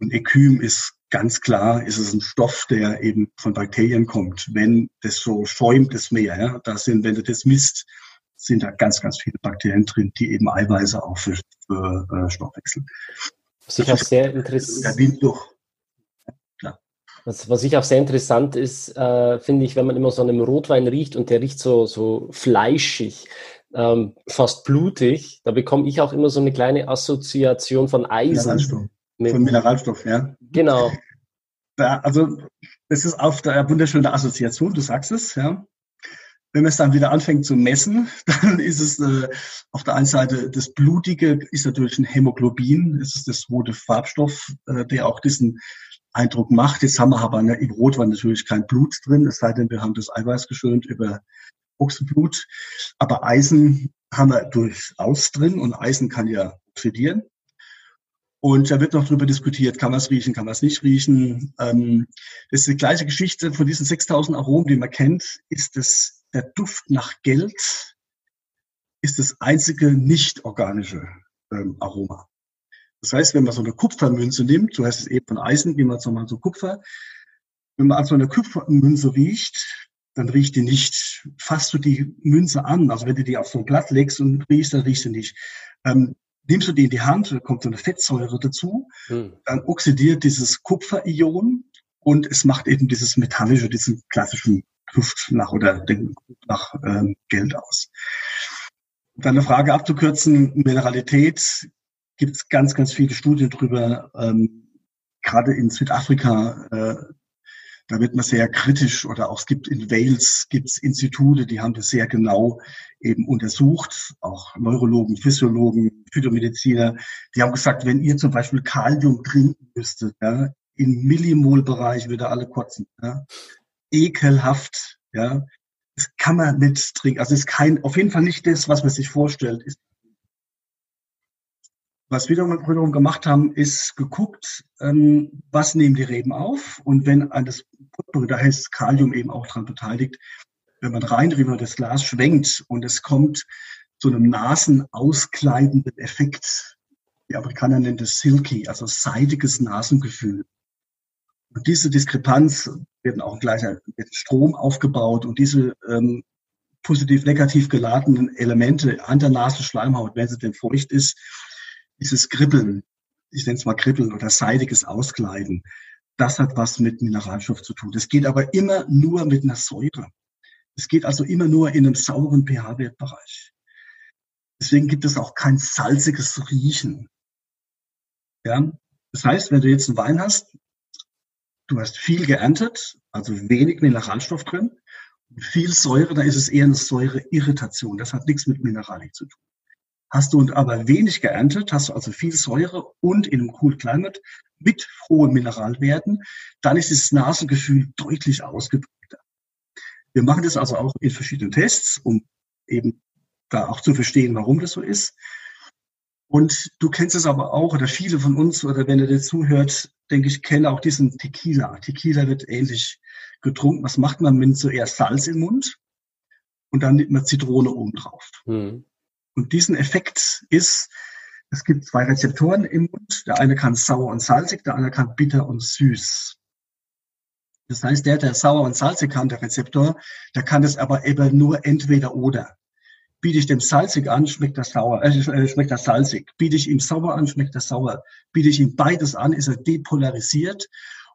Und Ecüm ist ganz klar, ist es ein Stoff, der eben von Bakterien kommt. Wenn das so schäumt, das Meer, ja, da sind, wenn du das misst, sind da ganz, ganz viele Bakterien drin, die eben Eiweiße auch für, für äh, Stoffwechsel. Was ich auch sehr interessant. Was, was ich auch sehr interessant ist, äh, finde ich, wenn man immer so einen Rotwein riecht und der riecht so, so fleischig, ähm, fast blutig, da bekomme ich auch immer so eine kleine Assoziation von Eisen. Mineralstoff. Von Mineralstoff, ja. Genau. Ja, also, das ist auf der wunderschöne Assoziation, du sagst es, ja. Wenn man es dann wieder anfängt zu messen, dann ist es äh, auf der einen Seite das Blutige ist natürlich ein Hämoglobin, es ist das rote Farbstoff, äh, der auch diesen Eindruck macht. Jetzt haben wir aber im Rotwein natürlich kein Blut drin, es sei denn, wir haben das Eiweiß geschönt über Ochsenblut. Aber Eisen haben wir durchaus drin und Eisen kann ja oxidieren. Und da wird noch darüber diskutiert, kann man es riechen, kann man es nicht riechen. Ähm, das ist die gleiche Geschichte von diesen 6000 Aromen, die man kennt, ist das der Duft nach Geld ist das einzige nicht organische ähm, Aroma. Das heißt, wenn man so eine Kupfermünze nimmt, so heißt es eben von Eisen, gehen wir jetzt nochmal zu Kupfer. Wenn man also eine Kupfermünze riecht, dann riecht die nicht, fasst du die Münze an. Also wenn du die auf so ein Blatt legst und riechst, dann riechst du nicht. Ähm, nimmst du die in die Hand, kommt so eine Fettsäure dazu, hm. dann oxidiert dieses Kupferion und es macht eben dieses metallische, diesen klassischen Luft nach oder nach ähm, Geld aus. Deine Frage abzukürzen, Mineralität gibt es ganz, ganz viele Studien drüber. Ähm, gerade in Südafrika, äh, da wird man sehr kritisch oder auch es gibt in Wales gibt's Institute, die haben das sehr genau eben untersucht, auch Neurologen, Physiologen, Phytomediziner, die haben gesagt, wenn ihr zum Beispiel Kalium trinken müsstet, ja, im Millimol-Bereich würde alle kotzen. Ja ekelhaft, ja. Das kann man nicht trinken. Also es ist kein, auf jeden Fall nicht das, was man sich vorstellt. Ist, was wir wiederum gemacht haben, ist geguckt, ähm, was nehmen die Reben auf und wenn an das da heißt Kalium eben auch dran beteiligt, wenn man rein, man das Glas schwenkt und es kommt zu einem nasenauskleidenden Effekt. Die Amerikaner nennen das Silky, also seidiges Nasengefühl. Und diese Diskrepanz werden auch gleicher Strom aufgebaut und diese ähm, positiv-negativ geladenen Elemente an der Nasenschleimhaut, wenn sie denn feucht ist, dieses Kribbeln, ich nenne es mal Kribbeln oder seidiges Auskleiden, das hat was mit Mineralstoff zu tun. Das geht aber immer nur mit einer Säure. Es geht also immer nur in einem sauren pH-Wertbereich. Deswegen gibt es auch kein salziges Riechen. Ja? Das heißt, wenn du jetzt einen Wein hast, du hast viel geerntet, also wenig Mineralstoff drin, viel Säure, da ist es eher eine Säureirritation. Das hat nichts mit Mineralik zu tun. Hast du aber wenig geerntet, hast du also viel Säure und in einem Cool Climate mit hohen Mineralwerten, dann ist das Nasengefühl deutlich ausgeprägter. Wir machen das also auch in verschiedenen Tests, um eben da auch zu verstehen, warum das so ist. Und du kennst es aber auch, oder viele von uns, oder wenn ihr dir zuhört, denke ich, kennen auch diesen Tequila. Tequila wird ähnlich getrunken. Was macht man mit zuerst Salz im Mund und dann nimmt man Zitrone oben drauf. Mhm. Und diesen Effekt ist, es gibt zwei Rezeptoren im Mund. Der eine kann sauer und salzig, der andere kann bitter und süß. Das heißt, der, der sauer und salzig kann, der Rezeptor, der kann es aber eben nur entweder oder. Biete ich dem salzig an, schmeckt das sauer, äh, äh, schmeckt das salzig. Biete ich ihm sauer an, schmeckt das sauer. Biete ich ihm beides an, ist er depolarisiert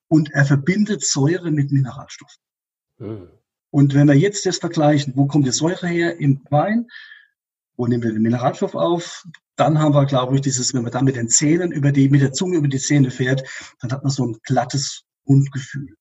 und er verbindet Säure mit Mineralstoffen. Mhm. Und wenn wir jetzt das vergleichen, wo kommt die Säure her im Wein? Wo nehmen wir den Mineralstoff auf? Dann haben wir, glaube ich, dieses, wenn man dann mit den Zähnen über die, mit der Zunge über die Zähne fährt, dann hat man so ein glattes Mundgefühl.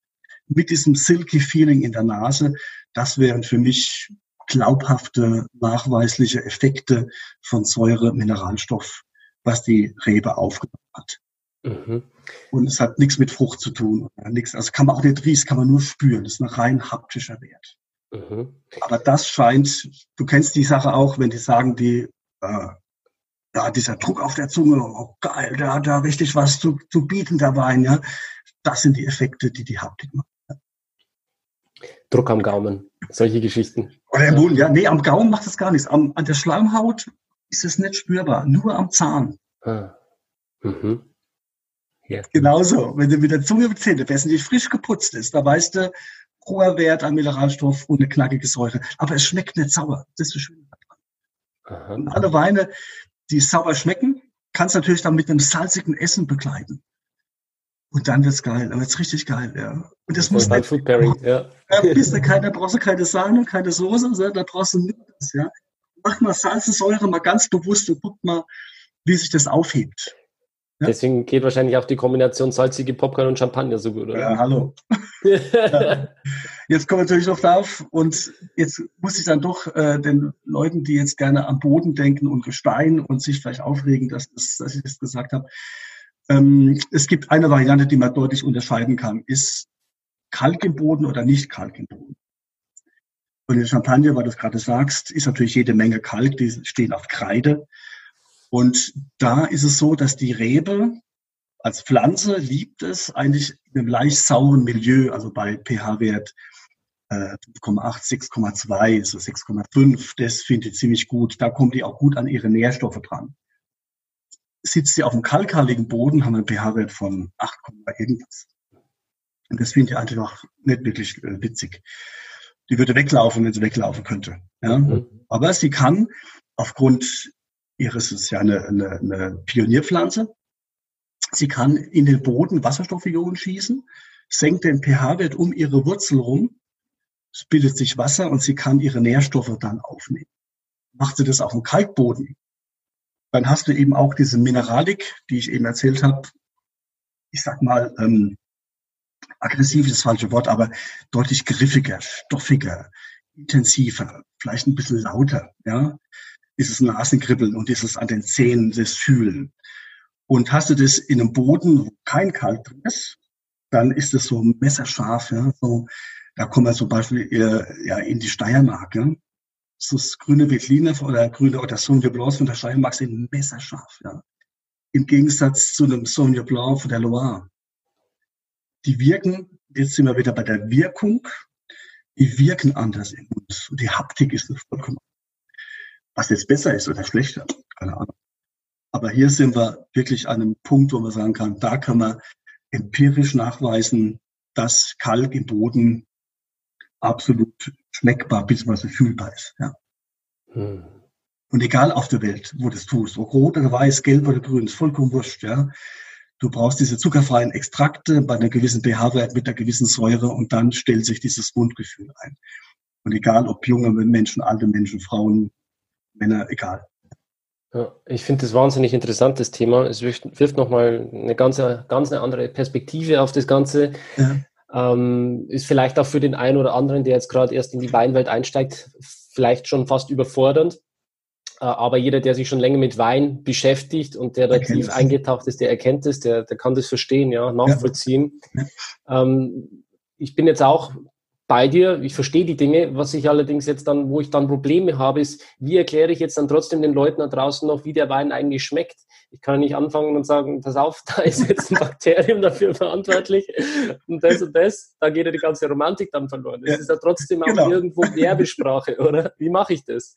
Mit diesem silky Feeling in der Nase, das wären für mich glaubhafte, nachweisliche Effekte von Säure, Mineralstoff, was die Rebe aufgenommen hat. Mhm. Und es hat nichts mit Frucht zu tun. Nichts. Also kann man auch nicht riechen, kann man nur spüren. Das ist ein rein haptischer Wert. Mhm. Aber das scheint, du kennst die Sache auch, wenn die sagen, die, äh, ja, dieser Druck auf der Zunge, oh geil, der hat da richtig was zu, zu bieten, der Wein, ja. Das sind die Effekte, die die Haptik machen. Druck am Gaumen, solche Geschichten. Oder im Mund, ja. Nee, am Gaumen macht es gar nichts. Am, an der Schleimhaut ist es nicht spürbar, nur am Zahn. Ah. Mhm. Ja. Genauso, wenn du mit der Zunge und die frisch geputzt ist, da weißt du, hoher Wert an Mineralstoff und eine knackige Säure. Aber es schmeckt nicht sauer. Das ist das Schöne daran. Und alle Weine, die sauer schmecken, kannst du natürlich dann mit einem salzigen Essen begleiten. Und dann wird's geil, dann wird's richtig geil, ja. Und das, das muss nicht, Food Pairing, ja. Da du keine, da brauchst du keine Sahne, keine Soße, da brauchst du nichts, ja. Mach mal Salz und Säure mal ganz bewusst und guck mal, wie sich das aufhebt. Ja? Deswegen geht wahrscheinlich auch die Kombination salzige Popcorn und Champagner so gut, oder? Ja, hallo. ja. Jetzt kommen wir natürlich noch drauf und jetzt muss ich dann doch äh, den Leuten, die jetzt gerne am Boden denken und Gestein und sich vielleicht aufregen, dass, das, dass ich das gesagt habe. Ähm, es gibt eine Variante, die man deutlich unterscheiden kann, ist Kalk im Boden oder nicht Kalk im Boden. Und in Champagner, weil du es gerade sagst, ist natürlich jede Menge Kalk, die stehen auf Kreide. Und da ist es so, dass die Rebe als Pflanze liebt es eigentlich in einem leicht sauren Milieu, also bei pH-Wert äh, 5,8, 6,2, so 6,5, das finde ich ziemlich gut. Da kommt die auch gut an ihre Nährstoffe dran. Sitzt sie auf dem kalkhaltigen Boden, haben wir einen pH-Wert von 8, irgendwas. Und das finde ich eigentlich auch nicht wirklich äh, witzig. Die würde weglaufen, wenn sie weglaufen könnte. Ja? Mhm. Aber sie kann aufgrund Iris ist ja eine, eine, eine Pionierpflanze. Sie kann in den Boden Wasserstoffionen schießen, senkt den pH-Wert um ihre Wurzel rum, es bildet sich Wasser und sie kann ihre Nährstoffe dann aufnehmen. Macht sie das auf dem Kalkboden, dann hast du eben auch diese Mineralik, die ich eben erzählt habe. Ich sag mal, ähm, aggressiv ist das falsche Wort, aber deutlich griffiger, stoffiger, intensiver, vielleicht ein bisschen lauter. Ja, dieses Nasenkribbeln und dieses an den Zähnen, das Fühlen. Und hast du das in einem Boden, wo kein Kalk drin ist, dann ist es so messerscharf. Ja, so, da kommen wir zum Beispiel äh, ja, in die Steiermark. Ja. Das grüne Veltliner oder grüne oder Sauvignon Blanc von der Steiermark sind messerscharf. Ja. Im Gegensatz zu einem Sauvignon Blanc von der Loire. Die wirken, jetzt sind wir wieder bei der Wirkung, die wirken anders im Mund. Und die Haptik ist vollkommen was jetzt besser ist oder schlechter, keine Ahnung. Aber hier sind wir wirklich an einem Punkt, wo man sagen kann, da kann man empirisch nachweisen, dass Kalk im Boden absolut schmeckbar bzw. fühlbar ist. Ja. Hm. Und egal auf der Welt, wo du das tust, ob rot oder weiß, gelb oder grün, ist vollkommen wurscht. Ja. Du brauchst diese zuckerfreien Extrakte bei einer gewissen pH-Wert mit einer gewissen Säure und dann stellt sich dieses Mundgefühl ein. Und egal ob junge Menschen, alte Menschen, Frauen, Männer, egal. Ja, ich finde das wahnsinnig interessantes Thema. Es wirft, wirft nochmal eine ganz, ganz eine andere Perspektive auf das Ganze. Ja. Ähm, ist vielleicht auch für den einen oder anderen, der jetzt gerade erst in die Weinwelt einsteigt, vielleicht schon fast überfordernd. Äh, aber jeder, der sich schon länger mit Wein beschäftigt und der da tief eingetaucht ist, der erkennt es, der, der kann das verstehen, ja, nachvollziehen. Ja. Ähm, ich bin jetzt auch bei dir, ich verstehe die Dinge. Was ich allerdings jetzt dann, wo ich dann Probleme habe, ist, wie erkläre ich jetzt dann trotzdem den Leuten da draußen noch, wie der Wein eigentlich schmeckt? Ich kann nicht anfangen und sagen, pass auf, da ist jetzt ein Bakterium dafür verantwortlich und das und das, da geht ja die ganze Romantik dann verloren. Das ja, ist ja trotzdem auch genau. irgendwo Werbesprache, oder? Wie mache ich das?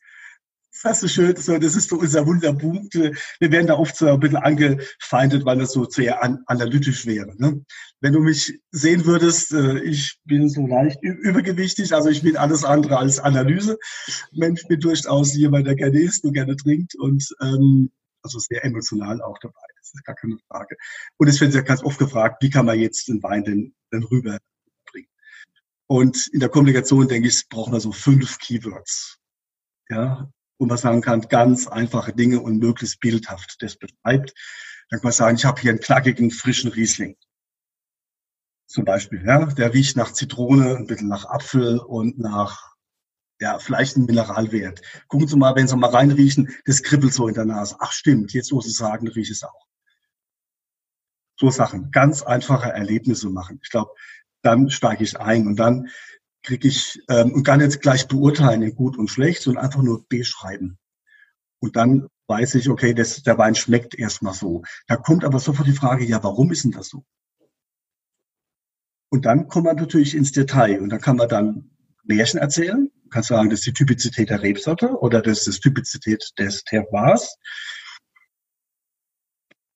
Das ist so schön, das ist so unser Wunderpunkt. Wir werden da oft so ein bisschen angefeindet, weil das so sehr an, analytisch wäre. Ne? Wenn du mich sehen würdest, äh, ich bin so leicht übergewichtig, also ich bin alles andere als Analyse. Mensch bin durchaus jemand, der gerne isst und gerne trinkt und ähm, also sehr emotional auch dabei. Das ist gar keine Frage. Und es wird ja ganz oft gefragt, wie kann man jetzt den Wein denn, denn rüberbringen? Und in der Kommunikation, denke ich, brauchen wir so fünf Keywords. Ja, wo man sagen kann, ganz einfache Dinge und möglichst bildhaft das beschreibt. Dann kann man sagen, ich habe hier einen knackigen, frischen Riesling. Zum Beispiel, ja, der riecht nach Zitrone, ein bisschen nach Apfel und nach, ja, vielleicht ein Mineralwert. Gucken Sie mal, wenn Sie mal reinriechen, das kribbelt so in der Nase. Ach stimmt, jetzt wo Sie sagen, rieche es auch. So Sachen, ganz einfache Erlebnisse machen. Ich glaube, dann steige ich ein und dann kriege ich ähm, und kann jetzt gleich beurteilen in gut und schlecht, sondern einfach nur beschreiben. Und dann weiß ich, okay, das, der Wein schmeckt erstmal so. Da kommt aber sofort die Frage, ja, warum ist denn das so? Und dann kommt man natürlich ins Detail und dann kann man dann Märchen erzählen. Man kann sagen, das ist die Typizität der Rebsorte oder das ist die Typizität des Terroirs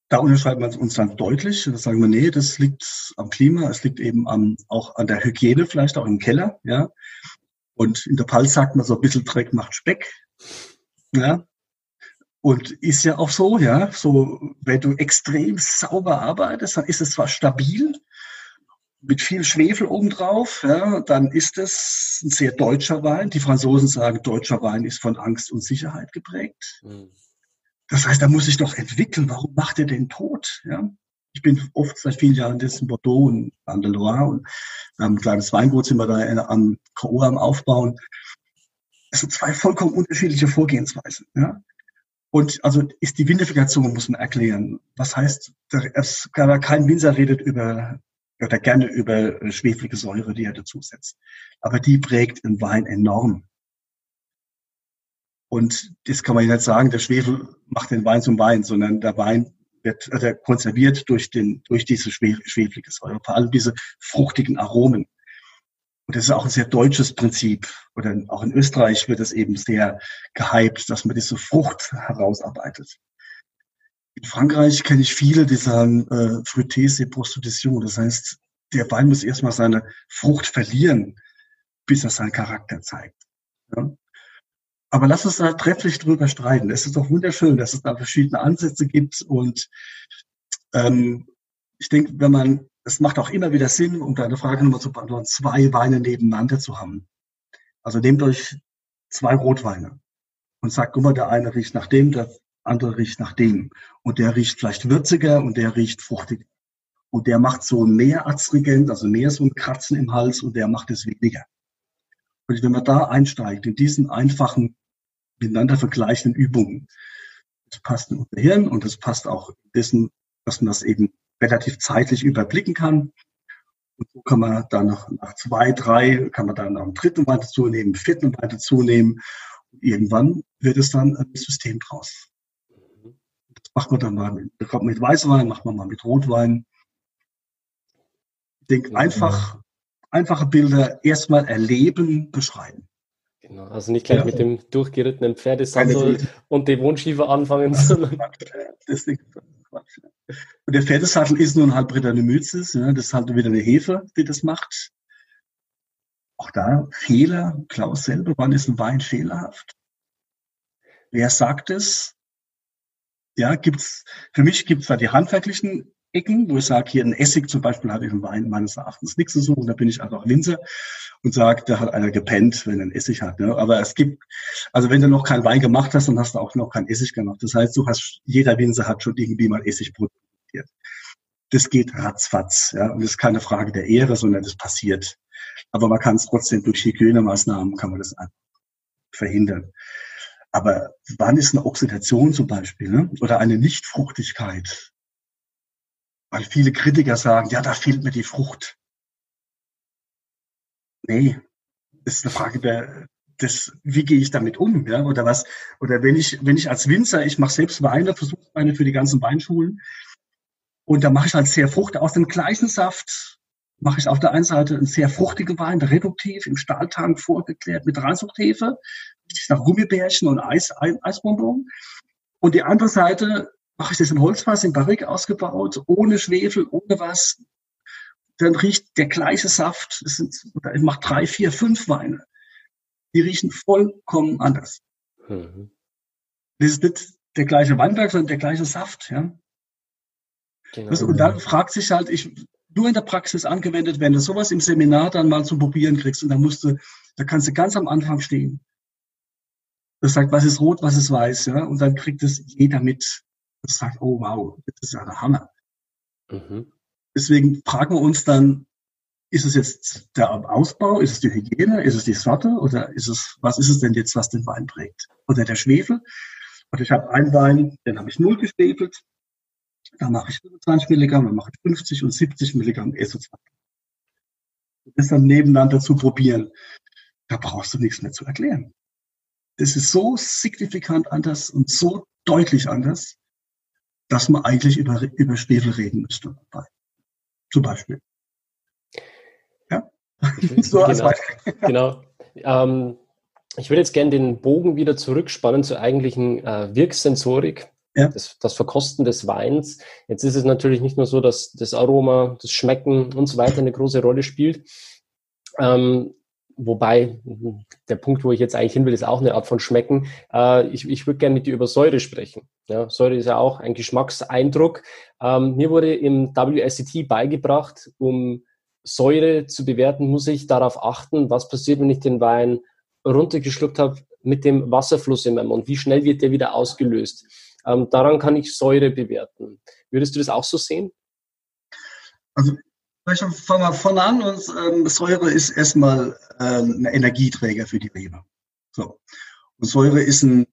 da unterschreiben wir uns dann deutlich. Da sagen wir, nee, das liegt am Klima, es liegt eben am, auch an der Hygiene, vielleicht auch im Keller, ja. Und in der Pfalz sagt man so ein bisschen Dreck macht Speck, ja. Und ist ja auch so, ja. So, wenn du extrem sauber arbeitest, dann ist es zwar stabil, mit viel Schwefel obendrauf, ja, dann ist es ein sehr deutscher Wein. Die Franzosen sagen, deutscher Wein ist von Angst und Sicherheit geprägt. Mhm. Das heißt, da muss ich doch entwickeln. Warum macht er den tot? Ja? Ich bin oft seit vielen Jahren in Bordeaux und an der Loire und haben ein kleines Weingut sind wir da am K.O. am Aufbauen. Es sind zwei vollkommen unterschiedliche Vorgehensweisen. Ja? Und also ist die Vinifikation, muss man erklären. Was heißt, es, kein Winzer redet über oder gerne über schweflige Säure, die er dazusetzt. Aber die prägt den Wein enorm. Und das kann man nicht sagen, der Schwefel macht den Wein zum Wein, sondern der Wein wird äh, konserviert durch, den, durch diese schweflige Säure, vor allem diese fruchtigen Aromen. Und das ist auch ein sehr deutsches Prinzip. Oder auch in Österreich wird es eben sehr gehypt, dass man diese Frucht herausarbeitet. In Frankreich kenne ich viele, die sagen, äh, Fruité Prostitution. Das heißt, der Wein muss erstmal seine Frucht verlieren, bis er seinen Charakter zeigt. Ja? Aber lass uns da trefflich drüber streiten. Es ist doch wunderschön, dass es da verschiedene Ansätze gibt. Und ähm, ich denke, wenn man, es macht auch immer wieder Sinn, um deine Frage nochmal zu beantworten, zwei Weine nebeneinander zu haben. Also nehmt euch zwei Rotweine und sagt, guck mal, der eine riecht nach dem, der andere riecht nach dem. Und der riecht vielleicht würziger und der riecht fruchtiger. Und der macht so mehr Astringent, also mehr so ein Kratzen im Hals und der macht es weniger. Und wenn man da einsteigt, in diesen einfachen, miteinander vergleichenden Übungen, das passt in unser Hirn und das passt auch in dessen, dass man das eben relativ zeitlich überblicken kann. Und so kann man dann nach, nach zwei, drei, kann man dann noch einen dritten weiter zunehmen, vierten weiter zunehmen. Und irgendwann wird es dann ein System draus. Das macht man dann mal mit, mit Weißwein, macht man mal mit Rotwein. Ich denke einfach einfache Bilder erstmal erleben, beschreiben. Genau, also nicht gleich ja. mit dem durchgerittenen Pferdesattel und dem Wohnschiefer anfangen, sondern. Das ist Quatsch. Und der Pferdesattel ist ein Halbritter Myzis, ja, das ist halt wieder eine Hefe, die das macht. Auch da Fehler, Klaus selber, wann ist ein Wein fehlerhaft? Wer sagt es? Ja, gibt's, für mich gibt es da die handwerklichen Ecken, wo ich sage, hier ein Essig zum Beispiel hat im Wein meines Erachtens nichts zu suchen. Da bin ich einfach Winzer und sage, da hat einer gepennt, wenn er ein Essig hat. Ne? Aber es gibt, also wenn du noch keinen Wein gemacht hast, dann hast du auch noch keinen Essig gemacht. Das heißt, du hast, jeder Winzer hat schon irgendwie mal Essig produziert. Das geht ratzfatz. Ja? Und das ist keine Frage der Ehre, sondern das passiert. Aber man kann es trotzdem durch Hygienemaßnahmen kann man das verhindern. Aber wann ist eine Oxidation zum Beispiel ne? oder eine Nichtfruchtigkeit? Weil viele Kritiker sagen, ja, da fehlt mir die Frucht. Nee, ist eine Frage der, des, wie gehe ich damit um, ja, oder was, oder wenn ich, wenn ich als Winzer, ich mache selbst Weine, Versuchsweine für die ganzen Weinschulen, und da mache ich halt sehr Frucht aus dem gleichen Saft, mache ich auf der einen Seite einen sehr fruchtigen Wein, reduktiv, im Stahltank vorgeklärt mit Reinzuchthefe, nach Gummibärchen und Eis, Eisbonbon. Und die andere Seite mache ich das in Holzfass, in Barrique ausgebaut, ohne Schwefel, ohne was. Dann riecht der gleiche Saft, es sind, ich mache drei, vier, fünf Weine. Die riechen vollkommen anders. Mhm. Das ist nicht der gleiche Weinberg, sondern der gleiche Saft, ja. Genau. Das, und dann fragt sich halt, ich, nur in der Praxis angewendet, wenn du sowas im Seminar dann mal zum Probieren kriegst und da musst du, da kannst du ganz am Anfang stehen. Das sagt, was ist rot, was ist weiß, ja, und dann kriegt es jeder mit. Das sagt, oh wow, das ist ja der Hammer. Mhm. Deswegen fragen wir uns dann, ist es jetzt der Ausbau, ist es die Hygiene, ist es die Sorte oder ist es, was ist es denn jetzt, was den Wein prägt? Oder der Schwefel? Und ich habe einen Wein, den habe ich null geschwefelt, da mache ich 25 Milligramm, dann mache ich 50 und 70 Milligramm SO2. Das dann nebeneinander zu probieren, da brauchst du nichts mehr zu erklären. Das ist so signifikant anders und so deutlich anders, dass man eigentlich über, über Schwefel reden müsste. Zum Beispiel. Ja? so als genau. Beispiel. genau. Ähm, ich würde jetzt gerne den Bogen wieder zurückspannen zur eigentlichen äh, Wirksensorik ja. das, das Verkosten des Weins. Jetzt ist es natürlich nicht nur so, dass das Aroma, das Schmecken und so weiter eine große Rolle spielt. Ähm, wobei der Punkt, wo ich jetzt eigentlich hin will, ist auch eine Art von Schmecken. Äh, ich ich würde gerne mit dir über Säure sprechen. Ja, Säure ist ja auch ein Geschmackseindruck. Ähm, mir wurde im WSET beigebracht, um Säure zu bewerten, muss ich darauf achten, was passiert, wenn ich den Wein runtergeschluckt habe mit dem Wasserfluss in meinem Mund. Wie schnell wird der wieder ausgelöst? Ähm, daran kann ich Säure bewerten. Würdest du das auch so sehen? Also vielleicht fangen wir von an. Und, ähm, Säure ist erstmal ähm, ein Energieträger für die Rebe. So. Und Säure ist ein,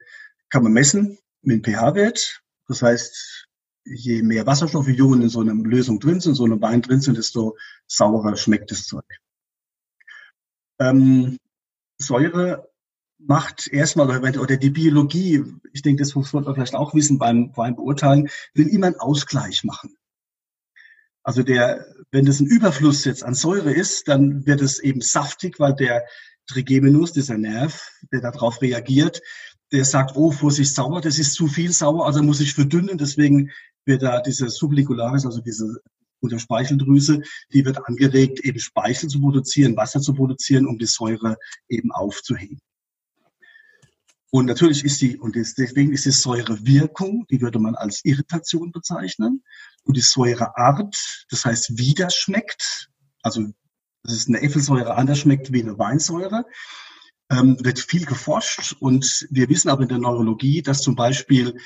kann man messen mit einem pH-Wert. Das heißt, je mehr Wasserstoffionen in so einer Lösung drin sind, in so einem Wein drin sind, desto saurer schmeckt das Zeug. Ähm, Säure macht erstmal, oder die Biologie, ich denke, das muss man vielleicht auch wissen beim, beim Beurteilen, will immer einen Ausgleich machen. Also der, wenn das ein Überfluss jetzt an Säure ist, dann wird es eben saftig, weil der Trigeminus, dieser Nerv, der darauf reagiert, der sagt, oh, Vorsicht, sauer, das ist zu viel sauer, also muss ich verdünnen, deswegen wird da diese Sublicularis, also diese unter Speicheldrüse, die wird angeregt, eben Speichel zu produzieren, Wasser zu produzieren, um die Säure eben aufzuheben. Und natürlich ist die, und deswegen ist die Säurewirkung, die würde man als Irritation bezeichnen. Und die Säureart, das heißt, wie das schmeckt, also das ist eine Äpfelsäure anders schmeckt wie eine Weinsäure, ähm, wird viel geforscht. Und wir wissen aber in der Neurologie, dass zum Beispiel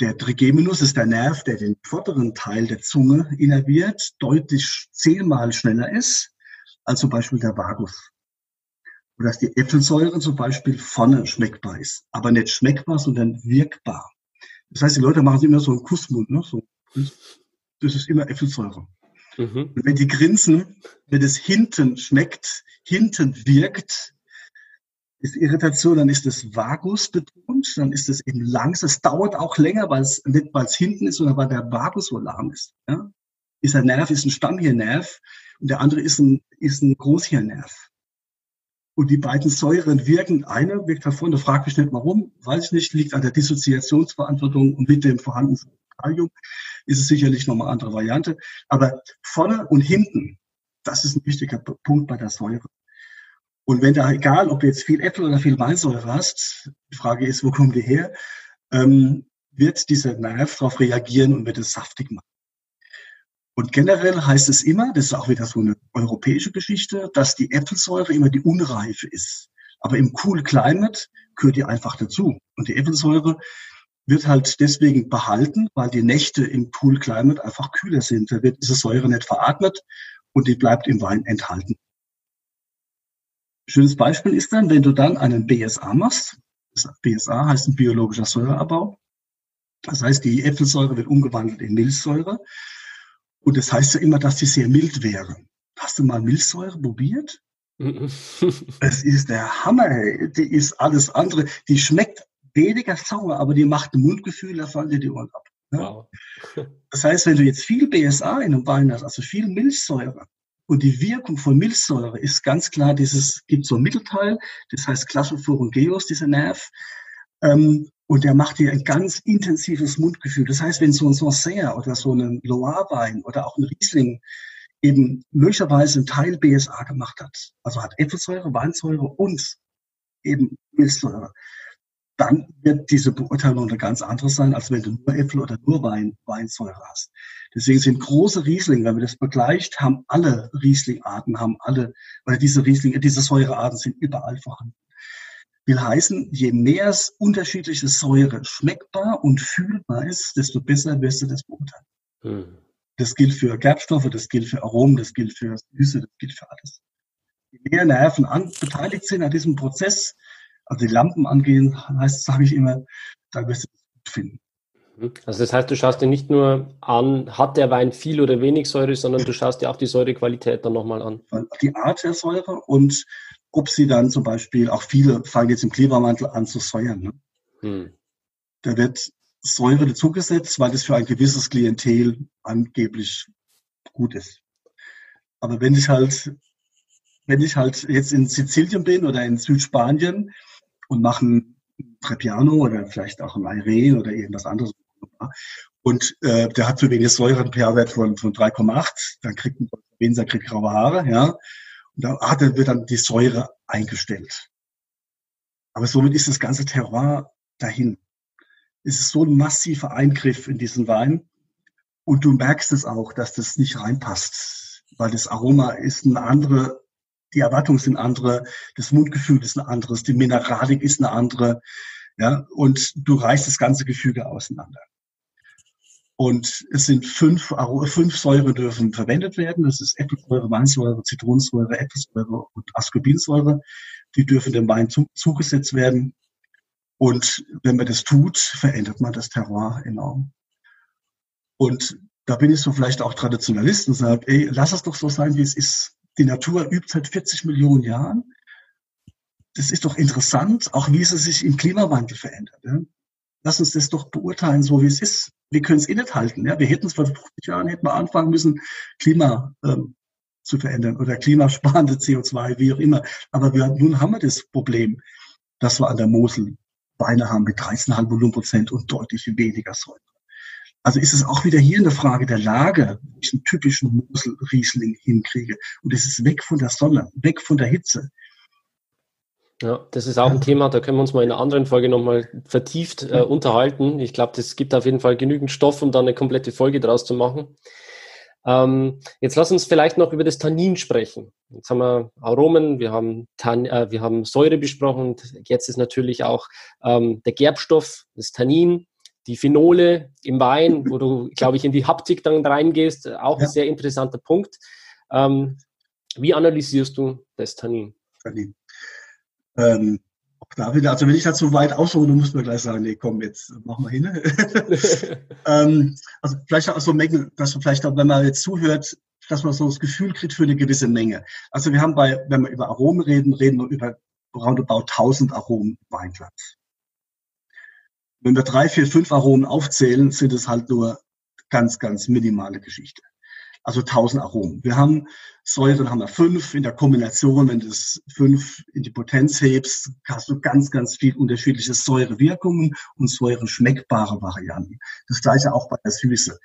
der Trigeminus ist der Nerv, der den vorderen Teil der Zunge innerviert, deutlich zehnmal schneller ist als zum Beispiel der Vagus. Und dass die Äpfelsäure zum Beispiel vorne schmeckbar ist. Aber nicht schmeckbar, sondern wirkbar. Das heißt, die Leute machen immer so einen Kussmund. Ne? So, das ist immer Äpfelsäure. Mhm. Und wenn die grinsen, wenn es hinten schmeckt, hinten wirkt, ist Irritation, dann ist es Vagus betont, dann ist es eben langsam. Es dauert auch länger, weil es nicht, weil es hinten ist, sondern weil der Vagus so lahm ist. Ja? Dieser Nerv ist ein Stammhirnerv und der andere ist ein, ist ein Großhirnerv. Und die beiden Säuren wirken. Eine wirkt hervor, da frage ich nicht warum, weiß ich nicht, liegt an der Dissoziationsverantwortung und mit dem vorhandenen Kalium ist es sicherlich nochmal eine andere Variante. Aber vorne und hinten, das ist ein wichtiger Punkt bei der Säure. Und wenn da, egal ob du jetzt viel Äpfel oder viel Weinsäure hast, die Frage ist, wo kommen die her, ähm, wird dieser Nerv darauf reagieren und wird es saftig machen. Und generell heißt es immer, das ist auch wieder so eine europäische Geschichte, dass die Äpfelsäure immer die Unreife ist. Aber im Cool Climate gehört die einfach dazu. Und die Äpfelsäure wird halt deswegen behalten, weil die Nächte im Cool Climate einfach kühler sind. Da wird diese Säure nicht veratmet und die bleibt im Wein enthalten. Schönes Beispiel ist dann, wenn du dann einen BSA machst. Das BSA heißt ein biologischer Säureabbau. Das heißt, die Äpfelsäure wird umgewandelt in Milchsäure. Und das heißt ja immer, dass die sehr mild wäre. Hast du mal Milchsäure probiert? es ist der Hammer. Die ist alles andere. Die schmeckt weniger sauer, aber die macht ein Mundgefühl, da fallen dir die Ohren ab. Ne? Wow. das heißt, wenn du jetzt viel BSA in einem Wein hast, also viel Milchsäure, Und die Wirkung von Milchsäure ist ganz klar, dieses gibt so ein Mittelteil, das heißt Classophorum geos, dieser Nerv. Ähm, und der macht dir ein ganz intensives Mundgefühl. Das heißt, wenn so ein Sancerre oder so ein Loire-Wein oder auch ein Riesling eben möglicherweise einen Teil BSA gemacht hat, also hat Äpfelsäure, Weinsäure und eben Milchsäure, dann wird diese Beurteilung eine ganz andere sein, als wenn du nur Äpfel oder nur Wein, Weinsäure hast. Deswegen sind große Riesling, wenn man das vergleicht, haben alle Rieslingarten, haben alle, weil diese Rieslinge, diese Säurearten sind überall vorhanden. Will heißen, je mehr es unterschiedliche Säure schmeckbar und fühlbar ist, desto besser wirst du das beurteilen. Hm. Das gilt für Gerbstoffe, das gilt für Aromen, das gilt für Süße, das gilt für alles. Je mehr Nerven an, beteiligt sind an diesem Prozess, also die Lampen angehen, heißt, sage ich immer, da wirst du es gut finden. Mhm. Also das heißt, du schaust dir nicht nur an, hat der Wein viel oder wenig Säure, sondern du schaust dir auch die Säurequalität dann nochmal an. Die Art der Säure und ob sie dann zum Beispiel, auch viele fangen jetzt im Klebermantel an zu säuern. Ne? Hm. Da wird Säure dazugesetzt, weil das für ein gewisses Klientel angeblich gut ist. Aber wenn ich halt, wenn ich halt jetzt in Sizilien bin oder in Südspanien und machen Trebbiano oder vielleicht auch ein Aire oder irgendwas anderes. Und äh, der hat zu wenig Säure, einen pH-Wert von, von 3,8, dann kriegt ein Winzer kriegt graue Haare, ja. Und da hat, wird dann die Säure eingestellt. Aber somit ist das ganze Terroir dahin. Es ist so ein massiver Eingriff in diesen Wein. Und du merkst es auch, dass das nicht reinpasst, weil das Aroma ist eine andere die Erwartungen sind andere, das Mundgefühl ist ein anderes, die Mineralik ist eine andere, ja, und du reißt das ganze Gefüge auseinander. Und es sind fünf, fünf Säuren dürfen verwendet werden. Das ist Äpfelsäure, Weinsäure, Zitronensäure, Äpfelsäure und Ascorbinsäure. Die dürfen dem Wein zu, zugesetzt werden. Und wenn man das tut, verändert man das Terroir enorm. Und da bin ich so vielleicht auch Traditionalist und sage, ey, lass es doch so sein, wie es ist. Die Natur übt seit 40 Millionen Jahren. Das ist doch interessant, auch wie es sich im Klimawandel verändert. Ja? Lass uns das doch beurteilen, so wie es ist. Wir können es eh nicht halten. Ja? Wir hätten es vor 50 Jahren hätten wir anfangen müssen, Klima ähm, zu verändern oder klimasparende CO2, wie auch immer. Aber wir, nun haben wir das Problem, dass wir an der Mosel Weine haben mit 13,5 Volumenprozent und deutlich weniger Säure. Also ist es auch wieder hier eine Frage der Lage, wie ich einen typischen Mosel-Riesling hinkriege. Und es ist weg von der Sonne, weg von der Hitze. Ja, das ist auch ein Thema, da können wir uns mal in einer anderen Folge nochmal vertieft äh, unterhalten. Ich glaube, das gibt auf jeden Fall genügend Stoff, um da eine komplette Folge draus zu machen. Ähm, jetzt lass uns vielleicht noch über das Tannin sprechen. Jetzt haben wir Aromen, wir haben, Tan äh, wir haben Säure besprochen und jetzt ist natürlich auch ähm, der Gerbstoff, das Tannin die Phenole im Wein, wo du, glaube ich, in die Haptik dann reingehst, auch ja. ein sehr interessanter Punkt. Ähm, wie analysierst du das Tannin? Tannin. Ähm, auch da wieder, also wenn ich dazu weit aushole, dann muss man gleich sagen, nee, komm, jetzt machen wir hin. ähm, also vielleicht auch so Mengen, dass man vielleicht auch, wenn man jetzt zuhört, dass man so das Gefühl kriegt für eine gewisse Menge. Also wir haben bei, wenn wir über Aromen reden, reden wir über roundabout 1000 Aromen Weinglas. Wenn wir drei, vier, fünf Aromen aufzählen, sind es halt nur ganz, ganz minimale Geschichte. Also 1000 Aromen. Wir haben Säuren, haben wir fünf. In der Kombination, wenn du das fünf in die Potenz hebst, hast du ganz, ganz viel unterschiedliche Säurewirkungen und säureschmeckbare Varianten. Das gleiche auch bei der Süße.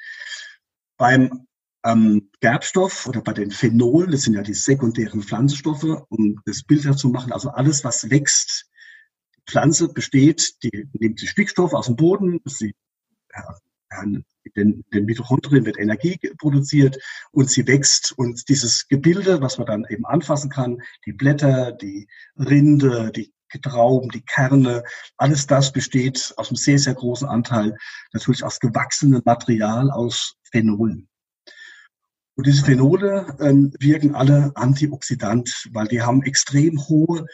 Beim ähm, Gerbstoff oder bei den Phenolen, das sind ja die sekundären Pflanzenstoffe, um das Bild dazu machen, also alles, was wächst, Pflanze besteht, die nimmt die Stickstoff aus dem Boden, sie ja, den, den Mitochondrien wird Energie produziert und sie wächst und dieses Gebilde, was man dann eben anfassen kann, die Blätter, die Rinde, die Trauben, die Kerne, alles das besteht aus einem sehr, sehr großen Anteil natürlich aus gewachsenem Material aus Phenolen. Und diese Phenole ähm, wirken alle antioxidant, weil die haben extrem hohe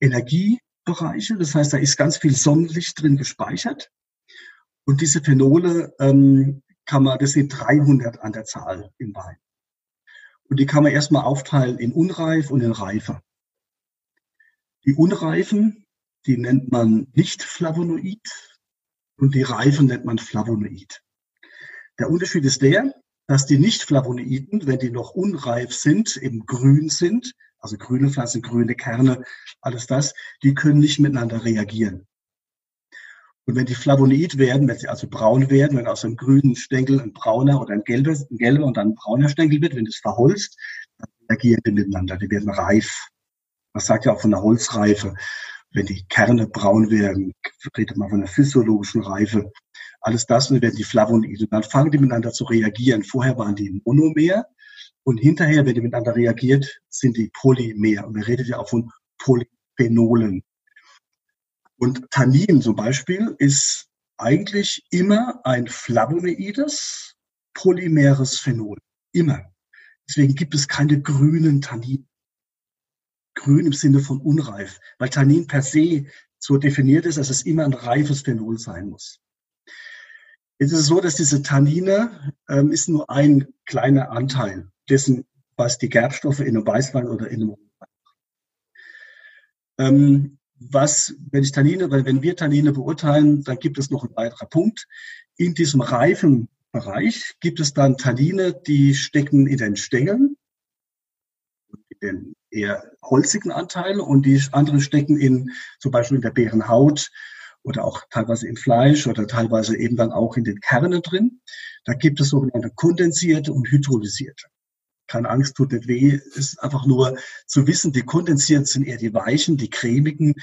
Energie, Bereiche. Das heißt, da ist ganz viel Sonnenlicht drin gespeichert. Und diese Phenole ähm, kann man, das sind 300 an der Zahl im Wein. Und die kann man erstmal aufteilen in unreif und in reife. Die unreifen, die nennt man nicht Flavonoid und die reifen nennt man Flavonoid. Der Unterschied ist der, dass die Nicht-Flavonoiden, wenn die noch unreif sind, eben grün sind, also grüne Pflanzen, grüne Kerne, alles das, die können nicht miteinander reagieren. Und wenn die Flavonoid werden, wenn sie also braun werden, wenn aus einem grünen Stängel ein brauner oder ein gelber, ein gelber und dann ein brauner Stängel wird, wenn es verholzt, dann reagieren die miteinander, die werden reif. Man sagt ja auch von der Holzreife. Wenn die Kerne braun werden, redet man von der physiologischen Reife. Alles das, und dann werden die Flavonoide, dann fangen die miteinander zu reagieren. Vorher waren die Monomer und hinterher, wenn die miteinander reagiert, sind die Polymer. Und wir reden ja auch von Polyphenolen. Und Tannin zum Beispiel ist eigentlich immer ein flavonoides polymeres Phenol. Immer. Deswegen gibt es keine grünen Tannin. Grün im Sinne von unreif, weil Tannin per se so definiert ist, dass es immer ein reifes Phenol sein muss. Jetzt ist es so, dass diese Tannine ähm, ist nur ein kleiner Anteil dessen, was die Gerbstoffe in einem Weißwein oder in einem Rotwein machen. Ähm, was, wenn ich Tannine, wenn wir Tannine beurteilen, dann gibt es noch einen weiterer Punkt. In diesem reifen Bereich gibt es dann Tannine, die stecken in den Stängeln, in den eher holzigen Anteil und die anderen stecken in, zum Beispiel in der Beerenhaut oder auch teilweise im Fleisch oder teilweise eben dann auch in den Kernen drin. Da gibt es sogenannte kondensierte und hydrolysierte keine Angst, tut nicht weh. ist einfach nur zu wissen, die kondensierten sind eher die weichen, die cremigen,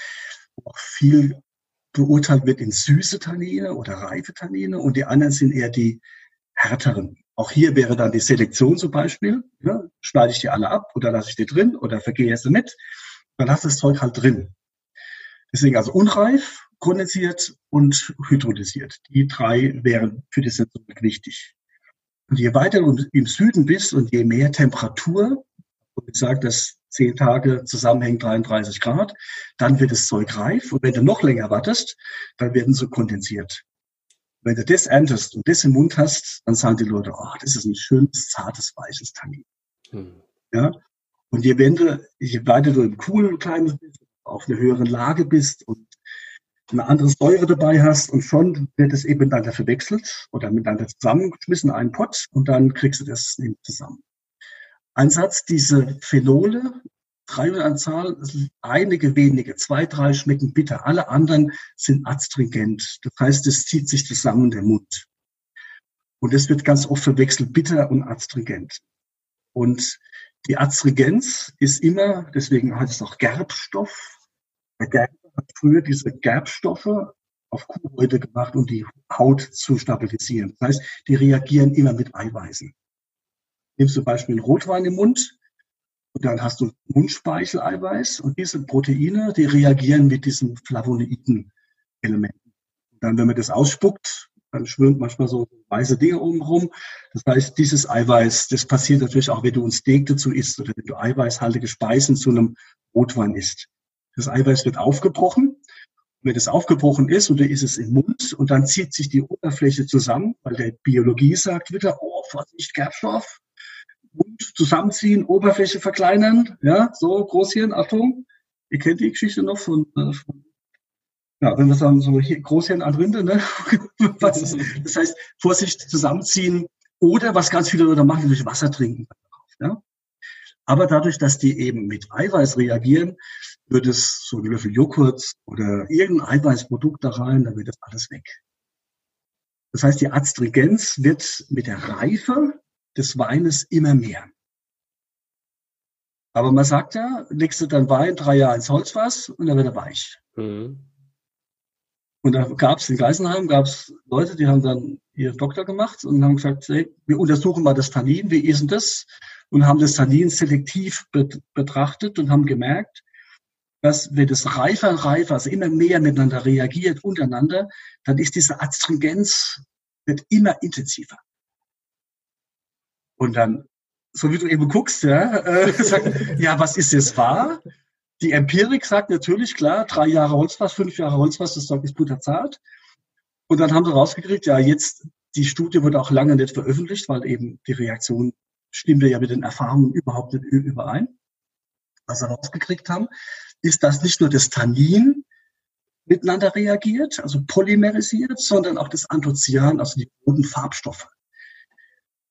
wo auch viel beurteilt wird in süße Tannine oder reife Tannine und die anderen sind eher die härteren. Auch hier wäre dann die Selektion zum Beispiel. Ja, schneide ich die alle ab oder lasse ich die drin oder vergehe sie mit. Dann hast du das Zeug halt drin. Deswegen also unreif, kondensiert und hydrolysiert. Die drei wären für die Sensorik wichtig. Und je weiter du im Süden bist und je mehr Temperatur, und ich sage, dass zehn Tage zusammenhängt 33 Grad, dann wird das Zeug reif. Und wenn du noch länger wartest, dann werden sie kondensiert. Wenn du das erntest und das im Mund hast, dann sagen die Leute, oh, das ist ein schönes, zartes, weiches Tannin. Hm. Ja? Und je, wenn du, je weiter du im coolen Kleinen bist, auf einer höheren Lage bist und eine andere Säure dabei hast und schon wird es eben miteinander verwechselt oder miteinander zusammengeschmissen, einen Pott und dann kriegst du das zusammen. Ein Satz, diese Phenole, drei an Zahl, einige wenige, zwei, drei schmecken bitter, alle anderen sind astringent. Das heißt, es zieht sich zusammen der Mund. Und es wird ganz oft verwechselt, bitter und astringent. Und die Astringenz ist immer, deswegen heißt es auch Gerbstoff. Der Gerb früher diese Gerbstoffe auf Kuhhäute gemacht, um die Haut zu stabilisieren. Das heißt, die reagieren immer mit Eiweißen. Nimmst du zum Beispiel einen Rotwein im Mund und dann hast du Mundspeicheleiweiß und diese Proteine, die reagieren mit diesen Flavonoiden-Elementen. Dann, wenn man das ausspuckt, dann schwimmt manchmal so weiße Dinge oben rum. Das heißt, dieses Eiweiß, das passiert natürlich auch, wenn du ein Steak dazu isst oder wenn du eiweißhaltige Speisen zu einem Rotwein isst. Das Eiweiß wird aufgebrochen. Wenn es aufgebrochen ist dann ist es im Mund und dann zieht sich die Oberfläche zusammen, weil der Biologie sagt wieder, oh, Vorsicht, Gerbstoff, Mund zusammenziehen, Oberfläche verkleinern, ja, so Großhirn, Achtung. Ihr kennt die Geschichte noch von, äh, von ja, wenn wir sagen, so Großhirn an Rinde, ne? das heißt, Vorsicht, zusammenziehen oder was ganz viele Leute machen, durch Wasser trinken. Ja? Aber dadurch, dass die eben mit Eiweiß reagieren, wird es so ein Löffel Joghurt oder irgendein Eiweißprodukt da rein, dann wird das alles weg. Das heißt, die Astringenz wird mit der Reife des Weines immer mehr. Aber man sagt ja, legst du dann Wein drei Jahre ins Holzfass und dann wird er weich. Mhm. Und da gab es in Geisenheim gab es Leute, die haben dann ihren Doktor gemacht und haben gesagt, hey, wir untersuchen mal das Tannin, wie ist denn das? Und haben das Tannin selektiv betrachtet und haben gemerkt, dass wenn das reifer reifer, also immer mehr miteinander reagiert untereinander, dann ist diese Astringenz wird immer intensiver. Und dann, so wie du eben guckst, ja, äh, sagt, ja, was ist jetzt wahr? Die Empirik sagt natürlich, klar, drei Jahre Holzfass, fünf Jahre Holzfass, das Zeug ist butterzart. Und dann haben sie rausgekriegt, ja, jetzt, die Studie wurde auch lange nicht veröffentlicht, weil eben die Reaktion stimmte ja mit den Erfahrungen überhaupt nicht überein. Was sie rausgekriegt haben, ist, dass nicht nur das Tannin miteinander reagiert, also polymerisiert, sondern auch das Anthocyan, also die roten Farbstoffe.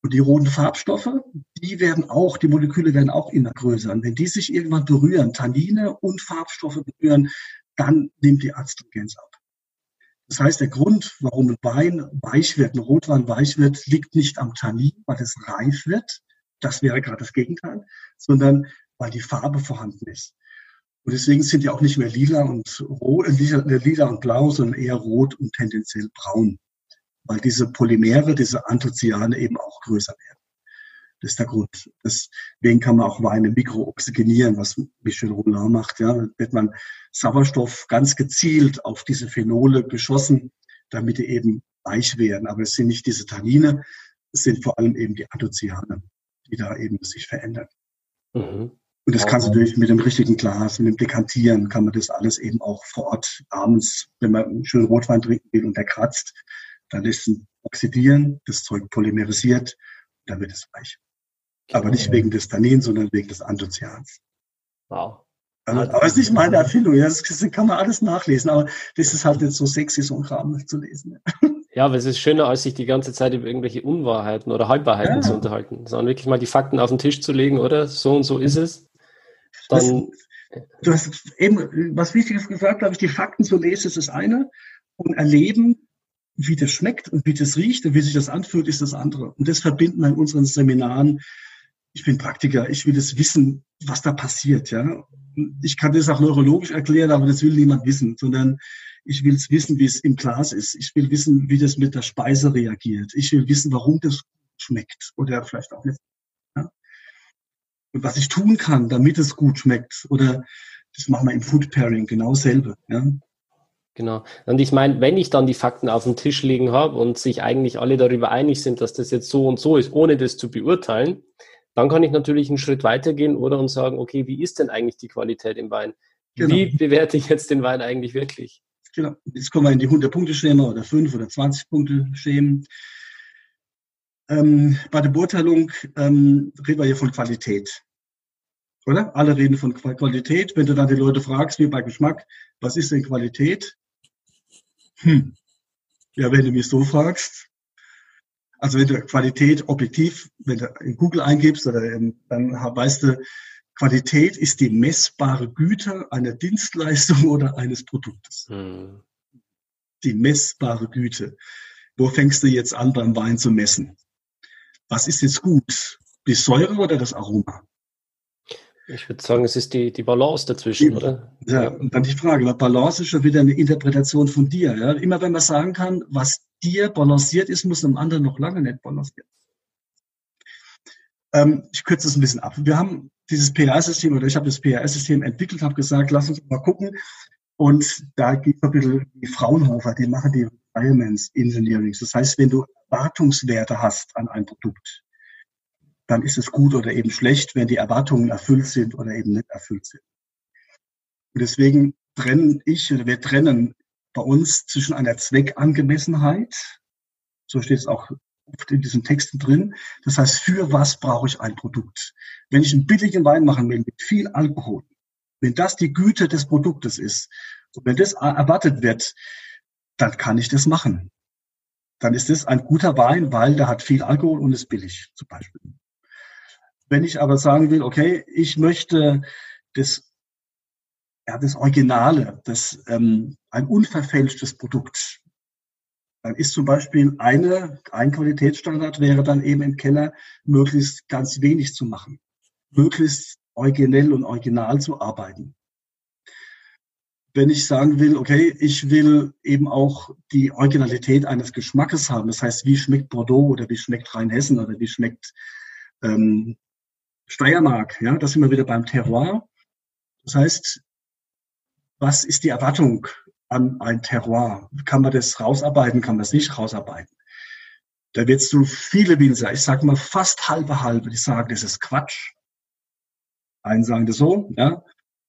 Und die roten Farbstoffe, die werden auch, die Moleküle werden auch immer größer. Und wenn die sich irgendwann berühren, Tannine und Farbstoffe berühren, dann nimmt die Astringenz ab. Das heißt, der Grund, warum ein Wein weich wird, ein Rotwein weich wird, liegt nicht am Tannin, weil es reif wird. Das wäre gerade das Gegenteil, sondern weil die Farbe vorhanden ist. Und deswegen sind die auch nicht mehr lila und rot, äh, lila und blau, sondern eher rot und tendenziell braun weil diese Polymere, diese Anthocyane eben auch größer werden. Das ist der Grund. Deswegen kann man auch Weine mikrooxygenieren, was Michel Roulin macht. Ja, da wird man Sauerstoff ganz gezielt auf diese Phenole geschossen, damit die eben weich werden. Aber es sind nicht diese Tannine, es sind vor allem eben die Anthocyane, die da eben sich verändern. Mhm. Und das kannst du natürlich mit dem richtigen Glas, mit dem Dekantieren, kann man das alles eben auch vor Ort abends, wenn man einen schönen Rotwein trinken will und der kratzt, dann lässt es oxidieren, das Zeug polymerisiert, dann wird es weich. Aber nicht wegen des Tannin, sondern wegen des Anthocyans. Wow. Also, aber es ist nicht meine Erfindung, ja, das kann man alles nachlesen, aber das ist halt nicht so sexy, so ein Kram zu lesen. Ja, aber es ist schöner, als sich die ganze Zeit über irgendwelche Unwahrheiten oder Halbwahrheiten ja. zu unterhalten, sondern wirklich mal die Fakten auf den Tisch zu legen, oder? So und so ist es. Dann, das, du hast eben was Wichtiges gesagt, glaube ich, die Fakten zu lesen ist das eine und erleben wie das schmeckt und wie das riecht und wie sich das anfühlt, ist das andere. Und das verbinden wir in unseren Seminaren. Ich bin Praktiker, ich will das wissen, was da passiert. Ja, Ich kann das auch neurologisch erklären, aber das will niemand wissen, sondern ich will es wissen, wie es im Glas ist. Ich will wissen, wie das mit der Speise reagiert. Ich will wissen, warum das schmeckt oder vielleicht auch nicht. Und was ich tun kann, damit es gut schmeckt. Oder das machen wir im Food Pairing genau selbe. Ja? Genau. Und ich meine, wenn ich dann die Fakten auf dem Tisch liegen habe und sich eigentlich alle darüber einig sind, dass das jetzt so und so ist, ohne das zu beurteilen, dann kann ich natürlich einen Schritt weitergehen oder und sagen, okay, wie ist denn eigentlich die Qualität im Wein? Genau. Wie bewerte ich jetzt den Wein eigentlich wirklich? Genau. Jetzt kommen wir in die 100-Punkte-Schema oder 5 oder 20-Punkte-Schemen. Ähm, bei der Beurteilung ähm, reden wir hier von Qualität. Oder? Alle reden von Qualität. Wenn du dann die Leute fragst, wie bei Geschmack, was ist denn Qualität? Hm. Ja, wenn du mich so fragst, also wenn du Qualität objektiv, wenn du in Google eingibst, oder in, dann weißt du, Qualität ist die messbare Güte einer Dienstleistung oder eines Produktes. Hm. Die messbare Güte. Wo fängst du jetzt an, beim Wein zu messen? Was ist jetzt gut? Die Säure oder das Aroma? Ich würde sagen, es ist die, die Balance dazwischen, die, oder? Ja, und dann die Frage, weil Balance ist schon wieder eine Interpretation von dir. Ja? Immer wenn man sagen kann, was dir balanciert ist, muss einem anderen noch lange nicht balanciert. Ähm, ich kürze es ein bisschen ab. Wir haben dieses PR-System oder ich habe das PR-System entwickelt, habe gesagt, lass uns mal gucken. Und da gibt es ein bisschen die Fraunhofer, die machen die Requirements Engineering. Das heißt, wenn du Erwartungswerte hast an ein Produkt, dann ist es gut oder eben schlecht, wenn die Erwartungen erfüllt sind oder eben nicht erfüllt sind. Und deswegen trennen ich oder wir trennen bei uns zwischen einer Zweckangemessenheit, so steht es auch oft in diesen Texten drin. Das heißt, für was brauche ich ein Produkt? Wenn ich einen billigen Wein machen will mit viel Alkohol, wenn das die Güte des Produktes ist, und wenn das erwartet wird, dann kann ich das machen. Dann ist das ein guter Wein, weil der hat viel Alkohol und ist billig, zum Beispiel. Wenn ich aber sagen will, okay, ich möchte das, ja, das Originale, das, ähm, ein unverfälschtes Produkt, dann ist zum Beispiel eine, ein Qualitätsstandard wäre dann eben im Keller möglichst ganz wenig zu machen, möglichst originell und original zu arbeiten. Wenn ich sagen will, okay, ich will eben auch die Originalität eines Geschmackes haben, das heißt, wie schmeckt Bordeaux oder wie schmeckt Rheinhessen oder wie schmeckt ähm, Steiermark, ja, da sind wir wieder beim Terroir. Das heißt, was ist die Erwartung an ein Terroir? Kann man das rausarbeiten, kann man es nicht rausarbeiten? Da wird so viele Winzer, ich sage mal fast halbe halbe, die sagen, das ist Quatsch. Einen sagen das so, ja,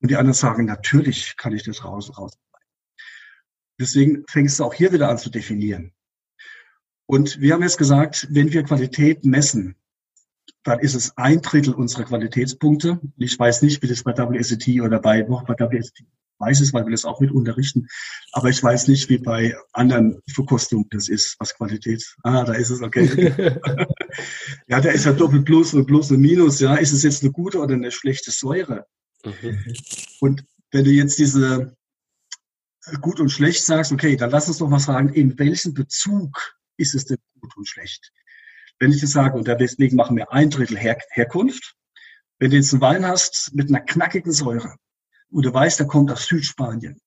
und die anderen sagen, natürlich kann ich das raus, rausarbeiten. Deswegen fängst du auch hier wieder an zu definieren. Und wir haben jetzt gesagt, wenn wir Qualität messen, dann ist es ein Drittel unserer Qualitätspunkte. Ich weiß nicht, wie das bei WSET oder bei, bei WSET weiß es, weil wir das auch mit unterrichten. Aber ich weiß nicht, wie bei anderen Verkostungen das ist, was Qualität. Ah, da ist es, okay. ja, da ist ja doppelt plus und plus und minus. Ja, ist es jetzt eine gute oder eine schlechte Säure? Mhm. Und wenn du jetzt diese gut und schlecht sagst, okay, dann lass uns doch mal sagen, in welchem Bezug ist es denn gut und schlecht? Wenn ich jetzt sage, und deswegen machen wir ein Drittel Her Herkunft, wenn du jetzt einen Wein hast mit einer knackigen Säure und du weißt, der kommt aus Südspanien,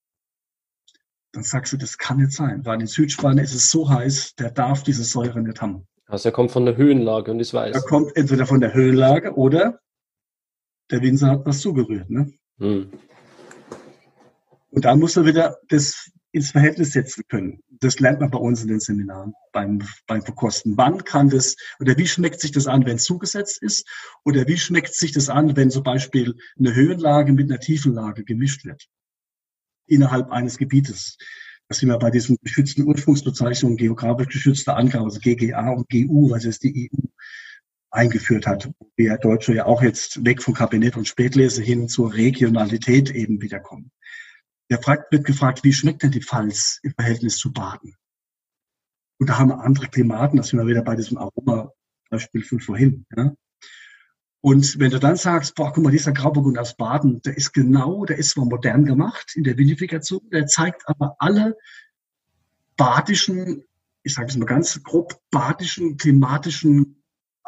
dann sagst du, das kann nicht sein, weil in Südspanien ist es so heiß, der darf diese Säure nicht haben. Also er kommt von der Höhenlage und ist weiß. Er kommt entweder von der Höhenlage oder der Winzer hat was zugerührt. Ne? Hm. Und da muss er wieder das ins Verhältnis setzen können. Das lernt man bei uns in den Seminaren beim, beim Verkosten. Wann kann das oder wie schmeckt sich das an, wenn es zugesetzt ist? Oder wie schmeckt sich das an, wenn zum Beispiel eine Höhenlage mit einer Tiefenlage gemischt wird? Innerhalb eines Gebietes. Das sind wir bei diesen geschützten Ursprungsbezeichnungen, geografisch geschützte Angaben, also GGA und GU, was jetzt die EU eingeführt hat. Wir Deutsche ja auch jetzt weg vom Kabinett und Spätlese hin zur Regionalität eben wiederkommen. Der fragt, wird gefragt, wie schmeckt denn die Pfalz im Verhältnis zu Baden? Und da haben wir andere Klimaten, das sind wir wieder bei diesem Aroma-Beispiel von vorhin. Ja? Und wenn du dann sagst, boah, guck mal, dieser Grauburgund aus Baden, der ist genau, der ist zwar modern gemacht in der Vinifikation, der zeigt aber alle badischen, ich sage es mal ganz grob, badischen, klimatischen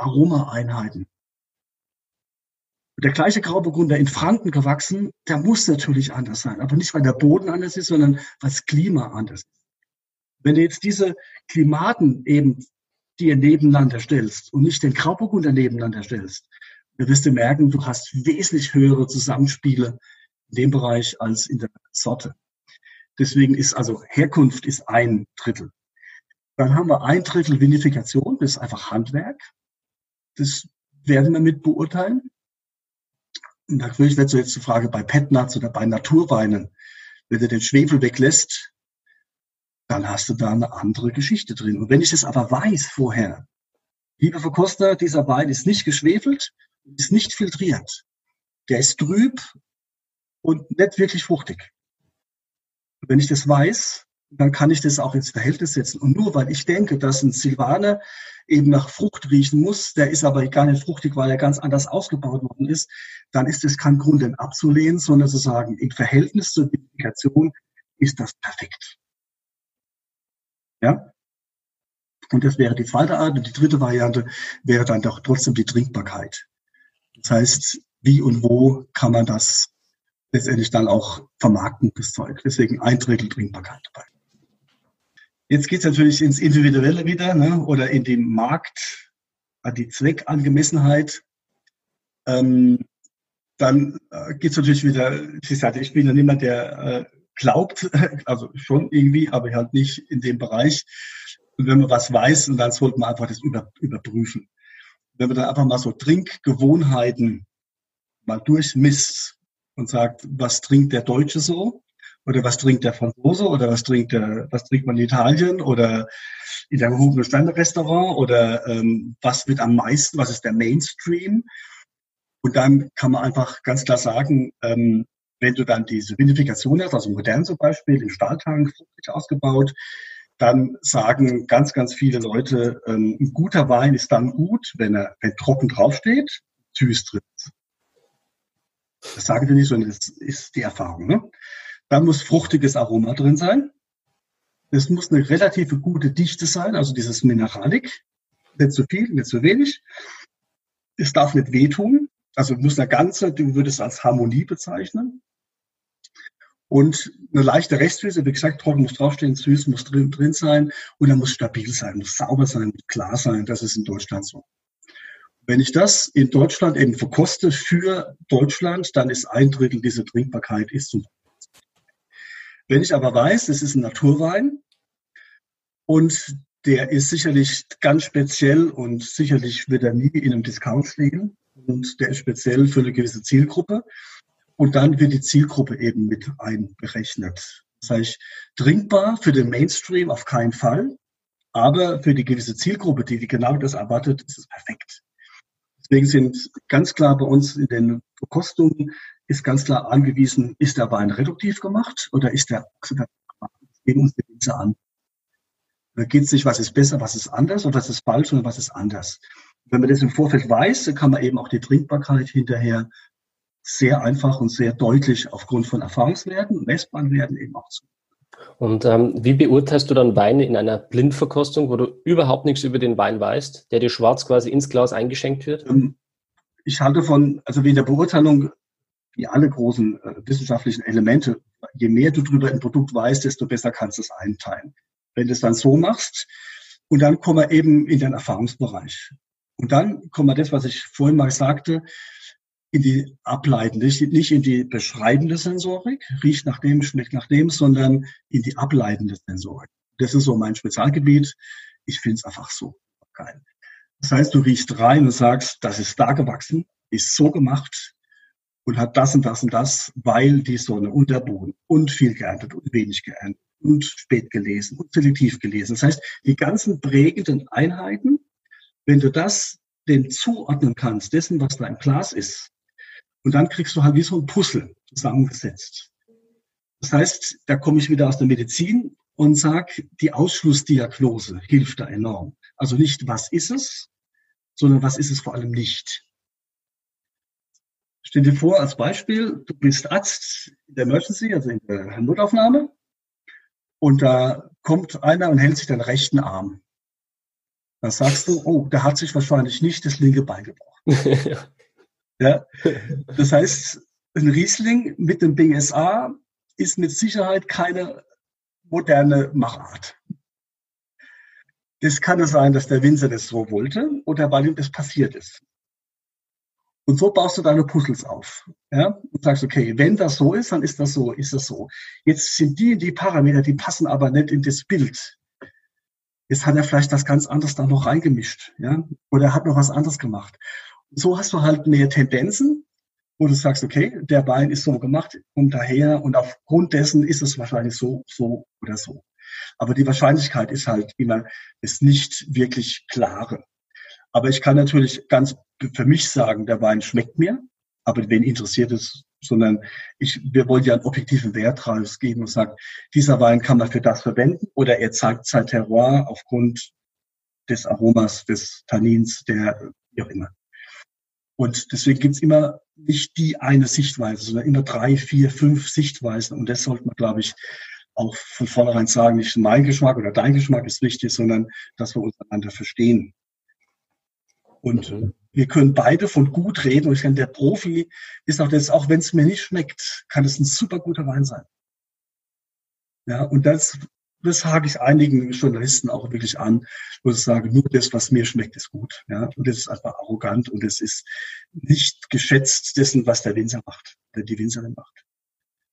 Aromaeinheiten der gleiche Grauburgunder in Franken gewachsen, der muss natürlich anders sein. Aber nicht, weil der Boden anders ist, sondern weil das Klima anders ist. Wenn du jetzt diese Klimaten eben dir nebeneinander stellst und nicht den Grauburgunder nebeneinander stellst, dann wirst du merken, du hast wesentlich höhere Zusammenspiele in dem Bereich als in der Sorte. Deswegen ist also Herkunft ist ein Drittel. Dann haben wir ein Drittel Vinifikation, das ist einfach Handwerk. Das werden wir mit beurteilen. Natürlich wird so jetzt die Frage bei Petnuts oder bei Naturweinen, wenn du den Schwefel weglässt, dann hast du da eine andere Geschichte drin. Und wenn ich das aber weiß vorher, liebe Verkoster, dieser Wein ist nicht geschwefelt, ist nicht filtriert. Der ist trüb und nicht wirklich fruchtig. Und wenn ich das weiß, dann kann ich das auch ins Verhältnis setzen. Und nur weil ich denke, dass ein Silvaner eben nach Frucht riechen muss, der ist aber gar nicht fruchtig, weil er ganz anders ausgebaut worden ist, dann ist es kein Grund, den abzulehnen, sondern zu sagen, im Verhältnis zur Identifikation ist das perfekt. Ja? Und das wäre die zweite Art. Und die dritte Variante wäre dann doch trotzdem die Trinkbarkeit. Das heißt, wie und wo kann man das letztendlich dann auch vermarkten, das Zeug. Deswegen ein Drittel Trinkbarkeit dabei. Jetzt geht es natürlich ins Individuelle wieder ne? oder in den Markt, an die Zweckangemessenheit. Ähm, dann äh, geht es natürlich wieder, ich sagte, ich bin ja niemand, der äh, glaubt, also schon irgendwie, aber halt nicht in dem Bereich. Und wenn man was weiß, dann sollte man einfach das über, überprüfen. Wenn man dann einfach mal so Trinkgewohnheiten mal durchmisst und sagt, was trinkt der Deutsche so? Oder was trinkt der Franzose? Oder was trinkt der, was trinkt man in Italien? Oder in der gehobenen Standardrestaurant? Oder ähm, was wird am meisten? Was ist der Mainstream? Und dann kann man einfach ganz klar sagen, ähm, wenn du dann diese Vinifikation hast, also modern zum Beispiel, im Stahltank, ausgebaut, dann sagen ganz, ganz viele Leute, ähm, ein guter Wein ist dann gut, wenn er wenn trocken draufsteht, süß drin ist. Das sagen wir nicht, sondern das ist die Erfahrung. Ne? Dann muss fruchtiges Aroma drin sein. Es muss eine relativ gute Dichte sein, also dieses Mineralik. Nicht zu viel, nicht zu wenig. Es darf nicht wehtun. Also muss eine ganze, du würdest es als Harmonie bezeichnen. Und eine leichte Restsüße, wie gesagt, trocken muss draufstehen, süß muss drin, drin sein und er muss stabil sein, muss sauber sein, klar sein. Das ist in Deutschland so. Wenn ich das in Deutschland eben verkoste für Deutschland, dann ist ein Drittel dieser Trinkbarkeit ist zum wenn ich aber weiß, es ist ein Naturwein und der ist sicherlich ganz speziell und sicherlich wird er nie in einem Discount liegen und der ist speziell für eine gewisse Zielgruppe und dann wird die Zielgruppe eben mit einberechnet. Das heißt, trinkbar für den Mainstream auf keinen Fall, aber für die gewisse Zielgruppe, die genau das erwartet, ist es perfekt. Deswegen sind ganz klar bei uns in den Verkostungen ist ganz klar angewiesen, ist der Wein reduktiv gemacht oder ist der oxidativ gemacht? Uns die Winzer an. Da geht es nicht, was ist besser, was ist anders und was ist falsch, sondern was ist anders. Wenn man das im Vorfeld weiß, dann kann man eben auch die Trinkbarkeit hinterher sehr einfach und sehr deutlich aufgrund von Erfahrungswerten, messbaren Werten eben auch zu. Und ähm, wie beurteilst du dann Weine in einer Blindverkostung, wo du überhaupt nichts über den Wein weißt, der dir schwarz quasi ins Glas eingeschenkt wird? Ähm, ich halte von, also wie in der Beurteilung, wie alle großen äh, wissenschaftlichen Elemente, je mehr du darüber ein Produkt weißt, desto besser kannst du es einteilen. Wenn du es dann so machst, und dann kommen wir eben in den Erfahrungsbereich. Und dann kommen wir das, was ich vorhin mal sagte, in die ableitende, nicht in die beschreibende Sensorik, riecht nach dem, schmeckt nach dem, sondern in die ableitende Sensorik. Das ist so mein Spezialgebiet. Ich finde es einfach so geil. Das heißt, du riechst rein und sagst, das ist da gewachsen, ist so gemacht und hat das und das und das, weil die Sonne und der Boden und viel geerntet und wenig geerntet und spät gelesen und selektiv gelesen. Das heißt, die ganzen prägenden Einheiten, wenn du das dem zuordnen kannst, dessen, was da im Glas ist, und dann kriegst du halt wie so ein Puzzle zusammengesetzt. Das heißt, da komme ich wieder aus der Medizin und sage, die Ausschlussdiagnose hilft da enorm. Also nicht, was ist es, sondern was ist es vor allem nicht. Stell dir vor, als Beispiel, du bist Arzt in der Emergency, also in der Notaufnahme, und da kommt einer und hält sich den rechten Arm. Da sagst du, oh, der hat sich wahrscheinlich nicht das linke Bein gebrochen. Ja? Das heißt, ein Riesling mit dem BSA ist mit Sicherheit keine moderne Machart. Das kann es sein, dass der Winzer das so wollte oder weil ihm das passiert ist. Und so baust du deine Puzzles auf. Ja? Und sagst, okay, wenn das so ist, dann ist das so, ist das so. Jetzt sind die, die Parameter, die passen aber nicht in das Bild. Jetzt hat er vielleicht was ganz anderes da noch reingemischt. Ja? Oder er hat noch was anderes gemacht so hast du halt mehr Tendenzen, wo du sagst, okay, der Wein ist so gemacht, kommt daher und aufgrund dessen ist es wahrscheinlich so, so oder so. Aber die Wahrscheinlichkeit ist halt immer ist nicht wirklich klare. Aber ich kann natürlich ganz für mich sagen, der Wein schmeckt mir, aber wen interessiert es, sondern ich, wir wollen ja einen objektiven Wert rausgeben und sagen, dieser Wein kann man für das verwenden oder er zeigt sein Terroir aufgrund des Aromas, des Tannins, der, wie auch immer. Und deswegen gibt's immer nicht die eine Sichtweise, sondern immer drei, vier, fünf Sichtweisen. Und das sollte man, glaube ich, auch von vornherein sagen, nicht mein Geschmack oder dein Geschmack ist wichtig, sondern dass wir uns einander verstehen. Und mhm. wir können beide von gut reden. Und ich denke, der Profi ist auch das, auch wenn es mir nicht schmeckt, kann es ein super guter Wein sein. Ja, und das das hake ich einigen Journalisten auch wirklich an, wo ich sage, nur das, was mir schmeckt, ist gut. Ja? Und das ist einfach arrogant und es ist nicht geschätzt dessen, was der Winzer macht, der die Winzerin macht.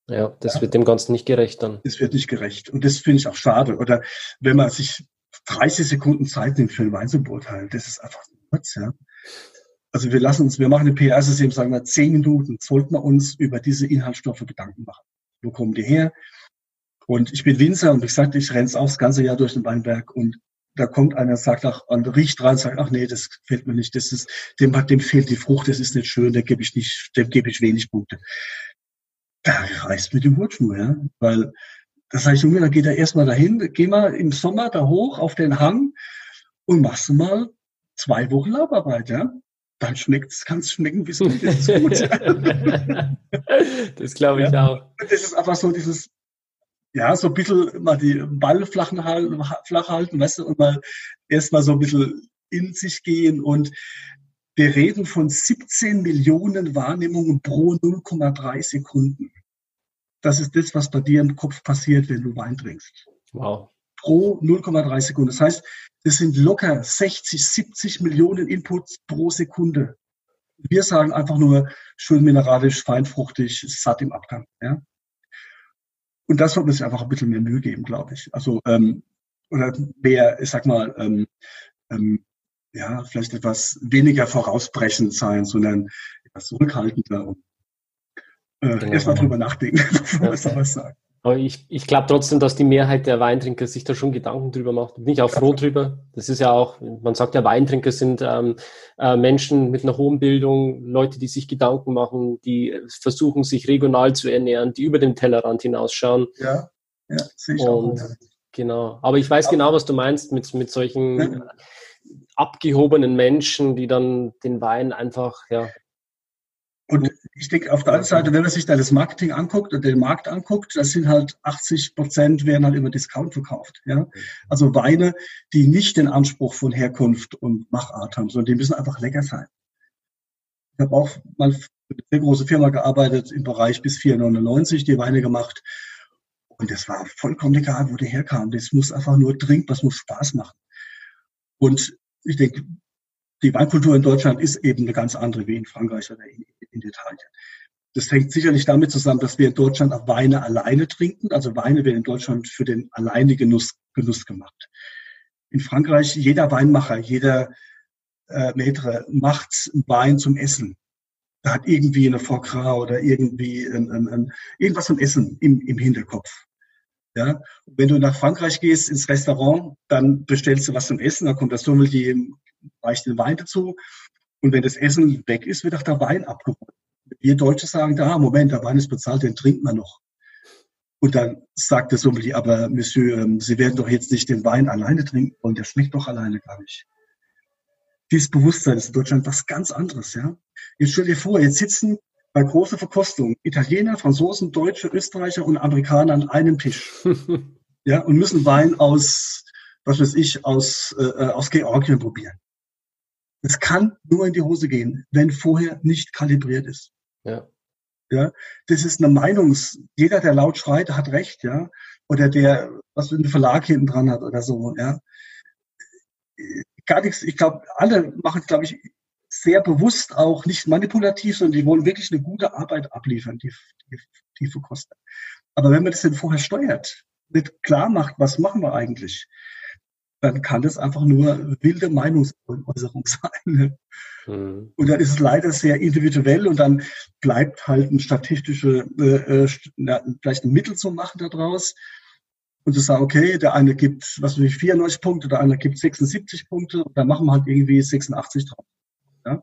Ja, das ja. wird dem Ganzen nicht gerecht dann. Das wird nicht gerecht. Und das finde ich auch schade. Oder wenn man sich 30 Sekunden Zeit nimmt für einen Wein zu beurteilen, das ist einfach kurz, ja. Also wir lassen uns, wir machen ein PR-System, sagen wir, zehn Minuten, sollten wir uns über diese Inhaltsstoffe Gedanken machen. Wo kommen die her? Und ich bin Winzer und wie gesagt, ich renne auch das ganze Jahr durch den Weinberg und da kommt einer, sagt auch, und riecht rein, sagt, ach nee, das gefällt mir nicht, das ist, dem, dem fehlt die Frucht, das ist nicht schön, da gebe ich nicht, dem gebe ich wenig Punkte. Da reißt mir die Hutschnur, ja, weil, das sage ich, Junge, da geht er erstmal dahin, geh mal im Sommer da hoch auf den Hang und machst mal zwei Wochen Labarbeit, ja. Dann schmeckt's, kann's schmecken, wie es ist. Gut. das glaube ich ja. auch. Das ist einfach so dieses, ja, so ein bisschen mal die Ball flach halten, flach halten, weißt du, und mal erstmal so ein bisschen in sich gehen und wir reden von 17 Millionen Wahrnehmungen pro 0,3 Sekunden. Das ist das, was bei dir im Kopf passiert, wenn du Wein trinkst. Wow. Pro 0,3 Sekunden. Das heißt, das sind locker 60, 70 Millionen Inputs pro Sekunde. Wir sagen einfach nur schön mineralisch, feinfruchtig, satt im Abgang. Ja? Und das sollte man sich einfach ein bisschen mehr Mühe geben, glaube ich. Also, ähm, oder mehr, ich sag mal, ähm, ähm, ja, vielleicht etwas weniger vorausbrechend sein, sondern etwas zurückhaltender und äh, genau. erstmal drüber nachdenken, bevor ja. man was sagt. Aber ich, ich glaube trotzdem, dass die Mehrheit der Weintrinker sich da schon Gedanken drüber macht. Bin ich auch froh drüber. Das ist ja auch, man sagt ja, Weintrinker sind ähm, äh, Menschen mit einer hohen Bildung, Leute, die sich Gedanken machen, die versuchen, sich regional zu ernähren, die über den Tellerrand hinausschauen. Ja, ja, sehe ich Und, auch. Genau. Aber ich weiß genau, was du meinst mit, mit solchen ja. abgehobenen Menschen, die dann den Wein einfach, ja, und ich denke, auf der anderen Seite, wenn man sich da das Marketing anguckt und den Markt anguckt, das sind halt 80 Prozent werden halt über Discount verkauft. Ja? Also Weine, die nicht den Anspruch von Herkunft und Machart haben, sondern die müssen einfach lecker sein. Ich habe auch mal für eine sehr große Firma gearbeitet im Bereich bis 4,99, die Weine gemacht. Und das war vollkommen egal, wo der herkam. Das muss einfach nur trinken, das muss Spaß machen. Und ich denke, die Weinkultur in Deutschland ist eben eine ganz andere wie in Frankreich oder in, in Italien. Das hängt sicherlich damit zusammen, dass wir in Deutschland auch Weine alleine trinken. Also Weine werden in Deutschland für den alleine Genuss, Genuss gemacht. In Frankreich, jeder Weinmacher, jeder äh, Maitre macht Wein zum Essen. Da hat irgendwie eine Foie Gras oder irgendwie ein, ein, ein, irgendwas zum Essen im, im Hinterkopf. Ja, wenn du nach Frankreich gehst ins Restaurant, dann bestellst du was zum Essen, dann kommt das Sommelier, reicht den Wein dazu. Und wenn das Essen weg ist, wird auch der Wein abgeholt. Wir Deutsche sagen da, Moment, der Wein ist bezahlt, den trinkt man noch. Und dann sagt der Sommelier, aber Monsieur, ähm, Sie werden doch jetzt nicht den Wein alleine trinken wollen, der schmeckt doch alleine gar nicht. Dieses Bewusstsein ist in Deutschland was ganz anderes, ja. Jetzt stell dir vor, jetzt sitzen bei großer Verkostung Italiener, Franzosen, Deutsche, Österreicher und Amerikaner an einem Tisch. ja, und müssen Wein aus, was weiß ich, aus, äh, äh, aus Georgien probieren. Es kann nur in die Hose gehen, wenn vorher nicht kalibriert ist. Ja. Ja, das ist eine Meinungs, jeder, der laut schreit, hat recht, ja. Oder der, was einen Verlag hinten dran hat oder so, ja. Gar nichts, ich glaube, alle machen, glaube ich, sehr bewusst auch nicht manipulativ, sondern die wollen wirklich eine gute Arbeit abliefern, die, die, die verkostet. Aber wenn man das denn vorher steuert, nicht klar macht, was machen wir eigentlich, dann kann das einfach nur wilde Meinungsäußerung sein. Ne? Mhm. Und dann ist es leider sehr individuell und dann bleibt halt ein statistische, äh, äh vielleicht ein Mittel zu machen daraus. Und zu sagen, okay, der eine gibt, was weiß ich, 94 Punkte, der andere gibt 76 Punkte, und dann machen wir halt irgendwie 86 drauf. Ja?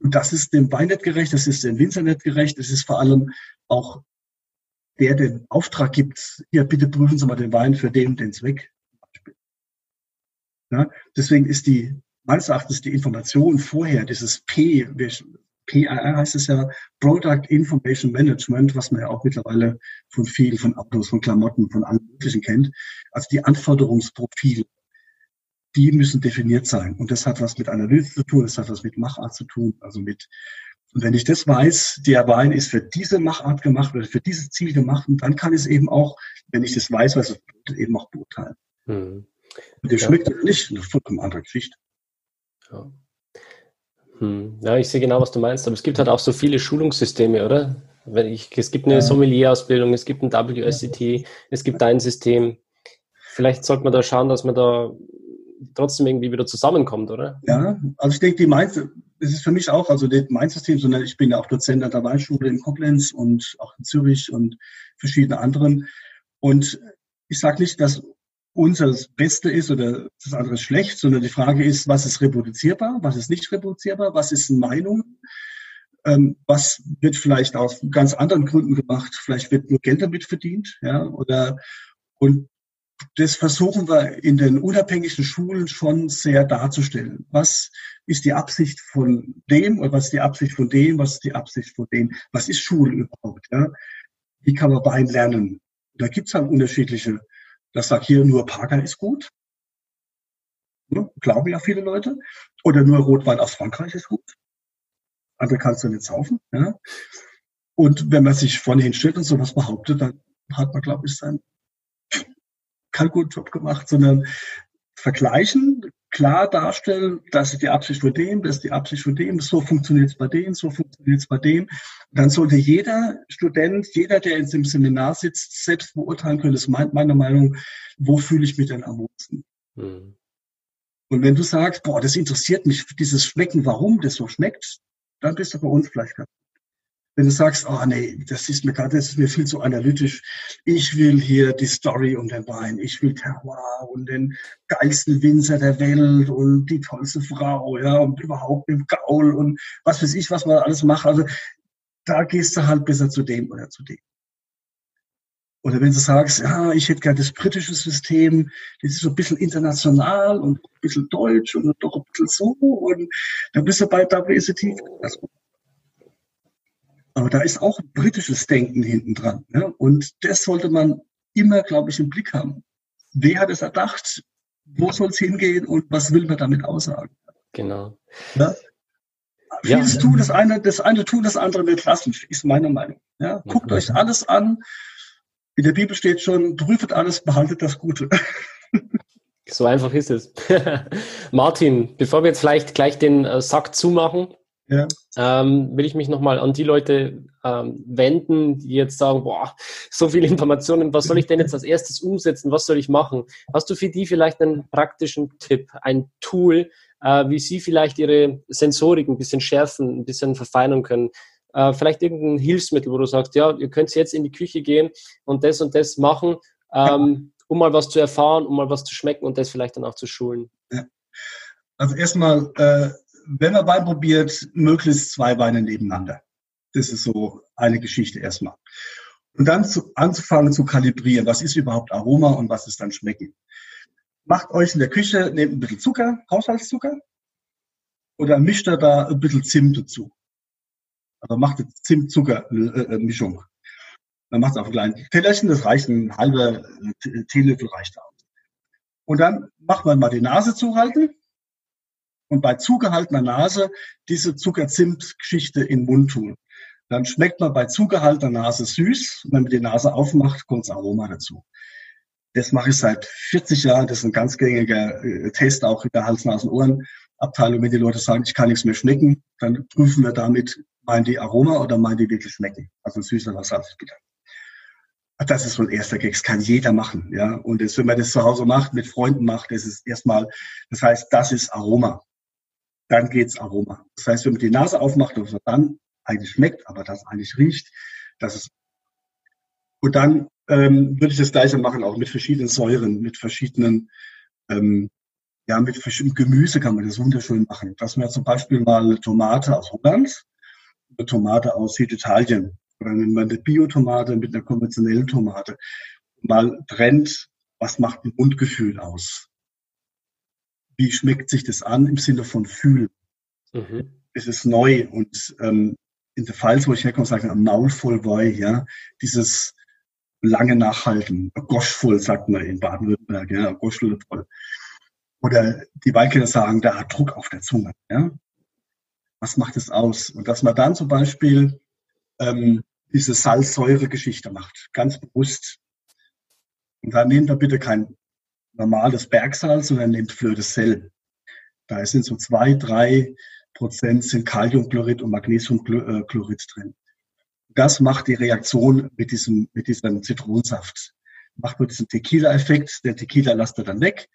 Und das ist dem Wein nicht gerecht, das ist dem Winzer nicht gerecht, es ist vor allem auch der, der den Auftrag gibt, ja, bitte prüfen Sie mal den Wein für den den Zweck. Ja? Deswegen ist die, meines Erachtens die Information vorher, dieses P, PIR heißt es ja, Product Information Management, was man ja auch mittlerweile von vielen, von Autos, von Klamotten, von allem Möglichen kennt. Also die Anforderungsprofile die müssen definiert sein. Und das hat was mit Analyse zu tun, das hat was mit Machart zu tun, also mit und wenn ich das weiß, der Wein ist für diese Machart gemacht oder für dieses Ziel gemacht, und dann kann ich es eben auch, wenn ich das weiß, was es bedeutet, eben auch beurteilen. Mhm. Und der ja. schmeckt nicht, eine vollkommen andere Geschichte. Ja. Hm. ja, ich sehe genau, was du meinst, aber es gibt halt auch so viele Schulungssysteme, oder? Ich, es gibt eine. Sommelier-Ausbildung, es gibt ein WSCT, ja. es gibt ein System. Vielleicht sollte man da schauen, dass man da trotzdem irgendwie wieder zusammenkommt, oder? Ja, also ich denke, die Mainz, das ist für mich auch, also mein System, sondern ich bin ja auch Dozent an der Weinschule in Koblenz und auch in Zürich und verschiedene anderen. Und ich sage nicht, dass unser das Beste ist oder das andere ist schlecht, sondern die Frage ist, was ist reproduzierbar, was ist nicht reproduzierbar, was ist Meinung, ähm, was wird vielleicht aus ganz anderen Gründen gemacht, vielleicht wird nur Geld damit verdient, ja, oder und das versuchen wir in den unabhängigen Schulen schon sehr darzustellen. Was ist die Absicht von dem oder was ist die Absicht von dem, was ist die Absicht von dem? Was ist Schule überhaupt? Ja? Wie kann man Wein lernen? Da gibt's halt unterschiedliche. Das sagt hier nur Parker ist gut. Ja, glauben ja viele Leute. Oder nur Rotwein aus Frankreich ist gut. Andere kannst du nicht saufen. Ja? Und wenn man sich vorne hinstellt und sowas behauptet, dann hat man, glaube ich, sein keinen guten Job gemacht, sondern vergleichen, klar darstellen, das ist die Absicht von dem, das ist die Absicht von dem, so funktioniert es bei dem, so funktioniert es bei dem. dann sollte jeder Student, jeder, der in dem Seminar sitzt, selbst beurteilen können, das ist meine Meinung, wo fühle ich mich denn am wohlsten. Mhm. Und wenn du sagst, boah, das interessiert mich, dieses Schmecken, warum das so schmeckt, dann bist du bei uns vielleicht ganz wenn du sagst, oh nee, das ist mir gerade, das ist mir viel zu analytisch. Ich will hier die Story um den Wein. Ich will Terroir und den geilsten Winzer der Welt und die tollste Frau, ja, und überhaupt im Gaul und was weiß ich, was man alles macht. Also da gehst du halt besser zu dem oder zu dem. Oder wenn du sagst, ja, ich hätte gerne das britische System, das ist so ein bisschen international und ein bisschen deutsch und doch ein bisschen so und dann bist du bei WSET. Also, aber da ist auch britisches Denken hinten dran. Ne? Und das sollte man immer, glaube ich, im Blick haben. Wer hat es erdacht? Wo soll es hingehen und was will man damit aussagen? Genau. Ja? Vieles ja. tun, das eine, das eine tun, das andere nicht lassen, ist meine Meinung. Ja? Guckt euch alles an. In der Bibel steht schon, prüft alles, behaltet das Gute. So einfach ist es. Martin, bevor wir jetzt vielleicht gleich den äh, Sack zumachen, ja. ähm, will ich mich nochmal an die Leute ähm, wenden, die jetzt sagen, boah, so viele Informationen, was soll ich denn jetzt als erstes umsetzen, was soll ich machen? Hast du für die vielleicht einen praktischen Tipp, ein Tool, äh, wie sie vielleicht ihre Sensorik ein bisschen schärfen, ein bisschen verfeinern können? Äh, vielleicht irgendein Hilfsmittel, wo du sagst, ja, ihr könnt jetzt in die Küche gehen und das und das machen, ähm, um mal was zu erfahren, um mal was zu schmecken und das vielleicht dann auch zu schulen. Ja. Also erstmal, äh, wenn man Wein probiert, möglichst zwei Weine nebeneinander. Das ist so eine Geschichte erstmal. Und dann zu, anzufangen zu kalibrieren, was ist überhaupt Aroma und was ist dann Schmecken. Macht euch in der Küche, nehmt ein bisschen Zucker, Haushaltszucker, oder mischt da ein bisschen Zimt dazu. Also macht eine Zimt-Zucker-Mischung. Dann macht es auf ein kleines Tellerchen, das reicht, ein halber Teelöffel reicht aus. Und dann macht man mal die Nase zuhalten und bei zugehaltener Nase diese Zucker-Zimt-Geschichte in den Mund tun. Dann schmeckt man bei zugehaltener Nase süß. Und wenn man die Nase aufmacht, kommt das Aroma dazu. Das mache ich seit 40 Jahren. Das ist ein ganz gängiger äh, Test auch in der Hals-Nasen-Ohren-Abteilung. Wenn die Leute sagen, ich kann nichts mehr schmecken, dann prüfen wir damit, meinen die Aroma oder meinen die wirklich schmecken? Also süß oder salzig bitter. Das ist so ein erster Gag. Das kann jeder machen, ja. Und das, wenn man das zu Hause macht, mit Freunden macht, das ist erstmal, das heißt, das ist Aroma dann geht's Aroma. Das heißt, wenn man die Nase aufmacht, was dann eigentlich schmeckt, aber das eigentlich riecht, das ist und dann ähm, würde ich das gleiche machen, auch mit verschiedenen Säuren, mit verschiedenen, ähm, ja, mit verschiedenen Gemüse kann man das wunderschön machen. Dass man zum Beispiel mal eine Tomate aus Holland, eine Tomate aus Süditalien oder wenn man eine Biotomate mit einer konventionellen Tomate mal trennt, was macht ein Mundgefühl aus? Wie schmeckt sich das an im Sinne von fühlen. Mhm. Es ist neu und ähm, in der Pfalz, wo ich herkomme, sagt man Maul voll Wei, ja, dieses lange Nachhalten, Gosch voll, sagt man in Baden-Württemberg, ja, Gosch voll. Oder die Weinkenner sagen, da hat Druck auf der Zunge, ja. Was macht es aus? Und dass man dann zum Beispiel ähm, diese Salzsäure-Geschichte macht, ganz bewusst. Und dann nehmt da bitte kein normales Bergsalz, sondern nehmt Fleur de Sel. Da sind so zwei, drei Prozent sind Kaliumchlorid und Magnesiumchlorid drin. Das macht die Reaktion mit diesem, mit diesem Zitronensaft. Macht man diesen Tequila-Effekt. Der Tequila lasst ihr dann weg.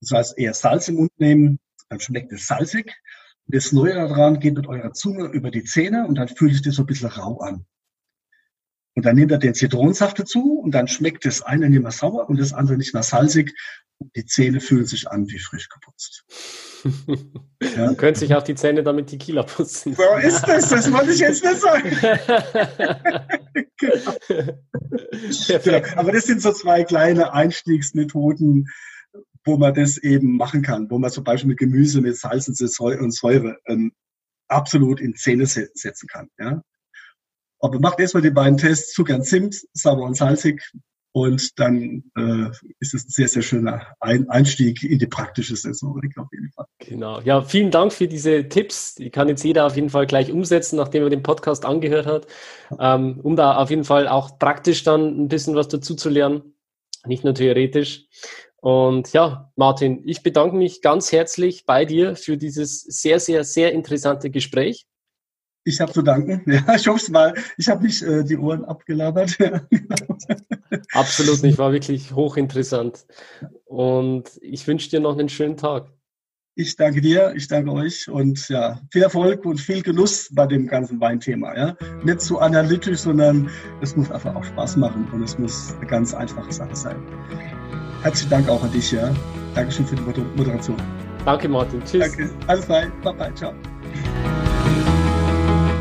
Das heißt, eher Salz im Mund nehmen, dann schmeckt es salzig. Das Neue daran geht mit eurer Zunge über die Zähne und dann fühlt sich das so ein bisschen rau an. Und dann nehmt ihr den Zitronensaft dazu und dann schmeckt das eine nicht mehr sauer und das andere nicht mehr salzig die Zähne fühlen sich an wie frisch geputzt. ja. Man könnte sich auch die Zähne damit Tequila putzen. So ist das, das wollte ich jetzt nicht sagen. genau. genau. Aber das sind so zwei kleine Einstiegsmethoden, wo man das eben machen kann, wo man zum Beispiel mit Gemüse, mit Salz und Säure ähm, absolut in Zähne setzen kann. Ja? Aber macht erstmal die beiden Tests, Zucker und Zimt, sauber und salzig, und dann äh, ist es ein sehr, sehr schöner ein Einstieg in die praktische Sensorik auf jeden Fall. Genau. Ja, vielen Dank für diese Tipps. Die kann jetzt jeder auf jeden Fall gleich umsetzen, nachdem er den Podcast angehört hat, ähm, um da auf jeden Fall auch praktisch dann ein bisschen was dazu zu lernen, nicht nur theoretisch. Und ja, Martin, ich bedanke mich ganz herzlich bei dir für dieses sehr, sehr, sehr interessante Gespräch. Ich habe zu danken. Ja, ich hoffe es mal. Ich habe nicht äh, die Ohren abgelabert. Absolut nicht, war wirklich hochinteressant. Und ich wünsche dir noch einen schönen Tag. Ich danke dir, ich danke euch und ja, viel Erfolg und viel Genuss bei dem ganzen Weinthema. Ja? Nicht zu analytisch, sondern es muss einfach auch Spaß machen und es muss eine ganz einfache Sache sein. Herzlichen Dank auch an dich, ja. Dankeschön für die Moderation. Danke, Martin. Tschüss. Danke. Alles Gute. Bye bye. Ciao.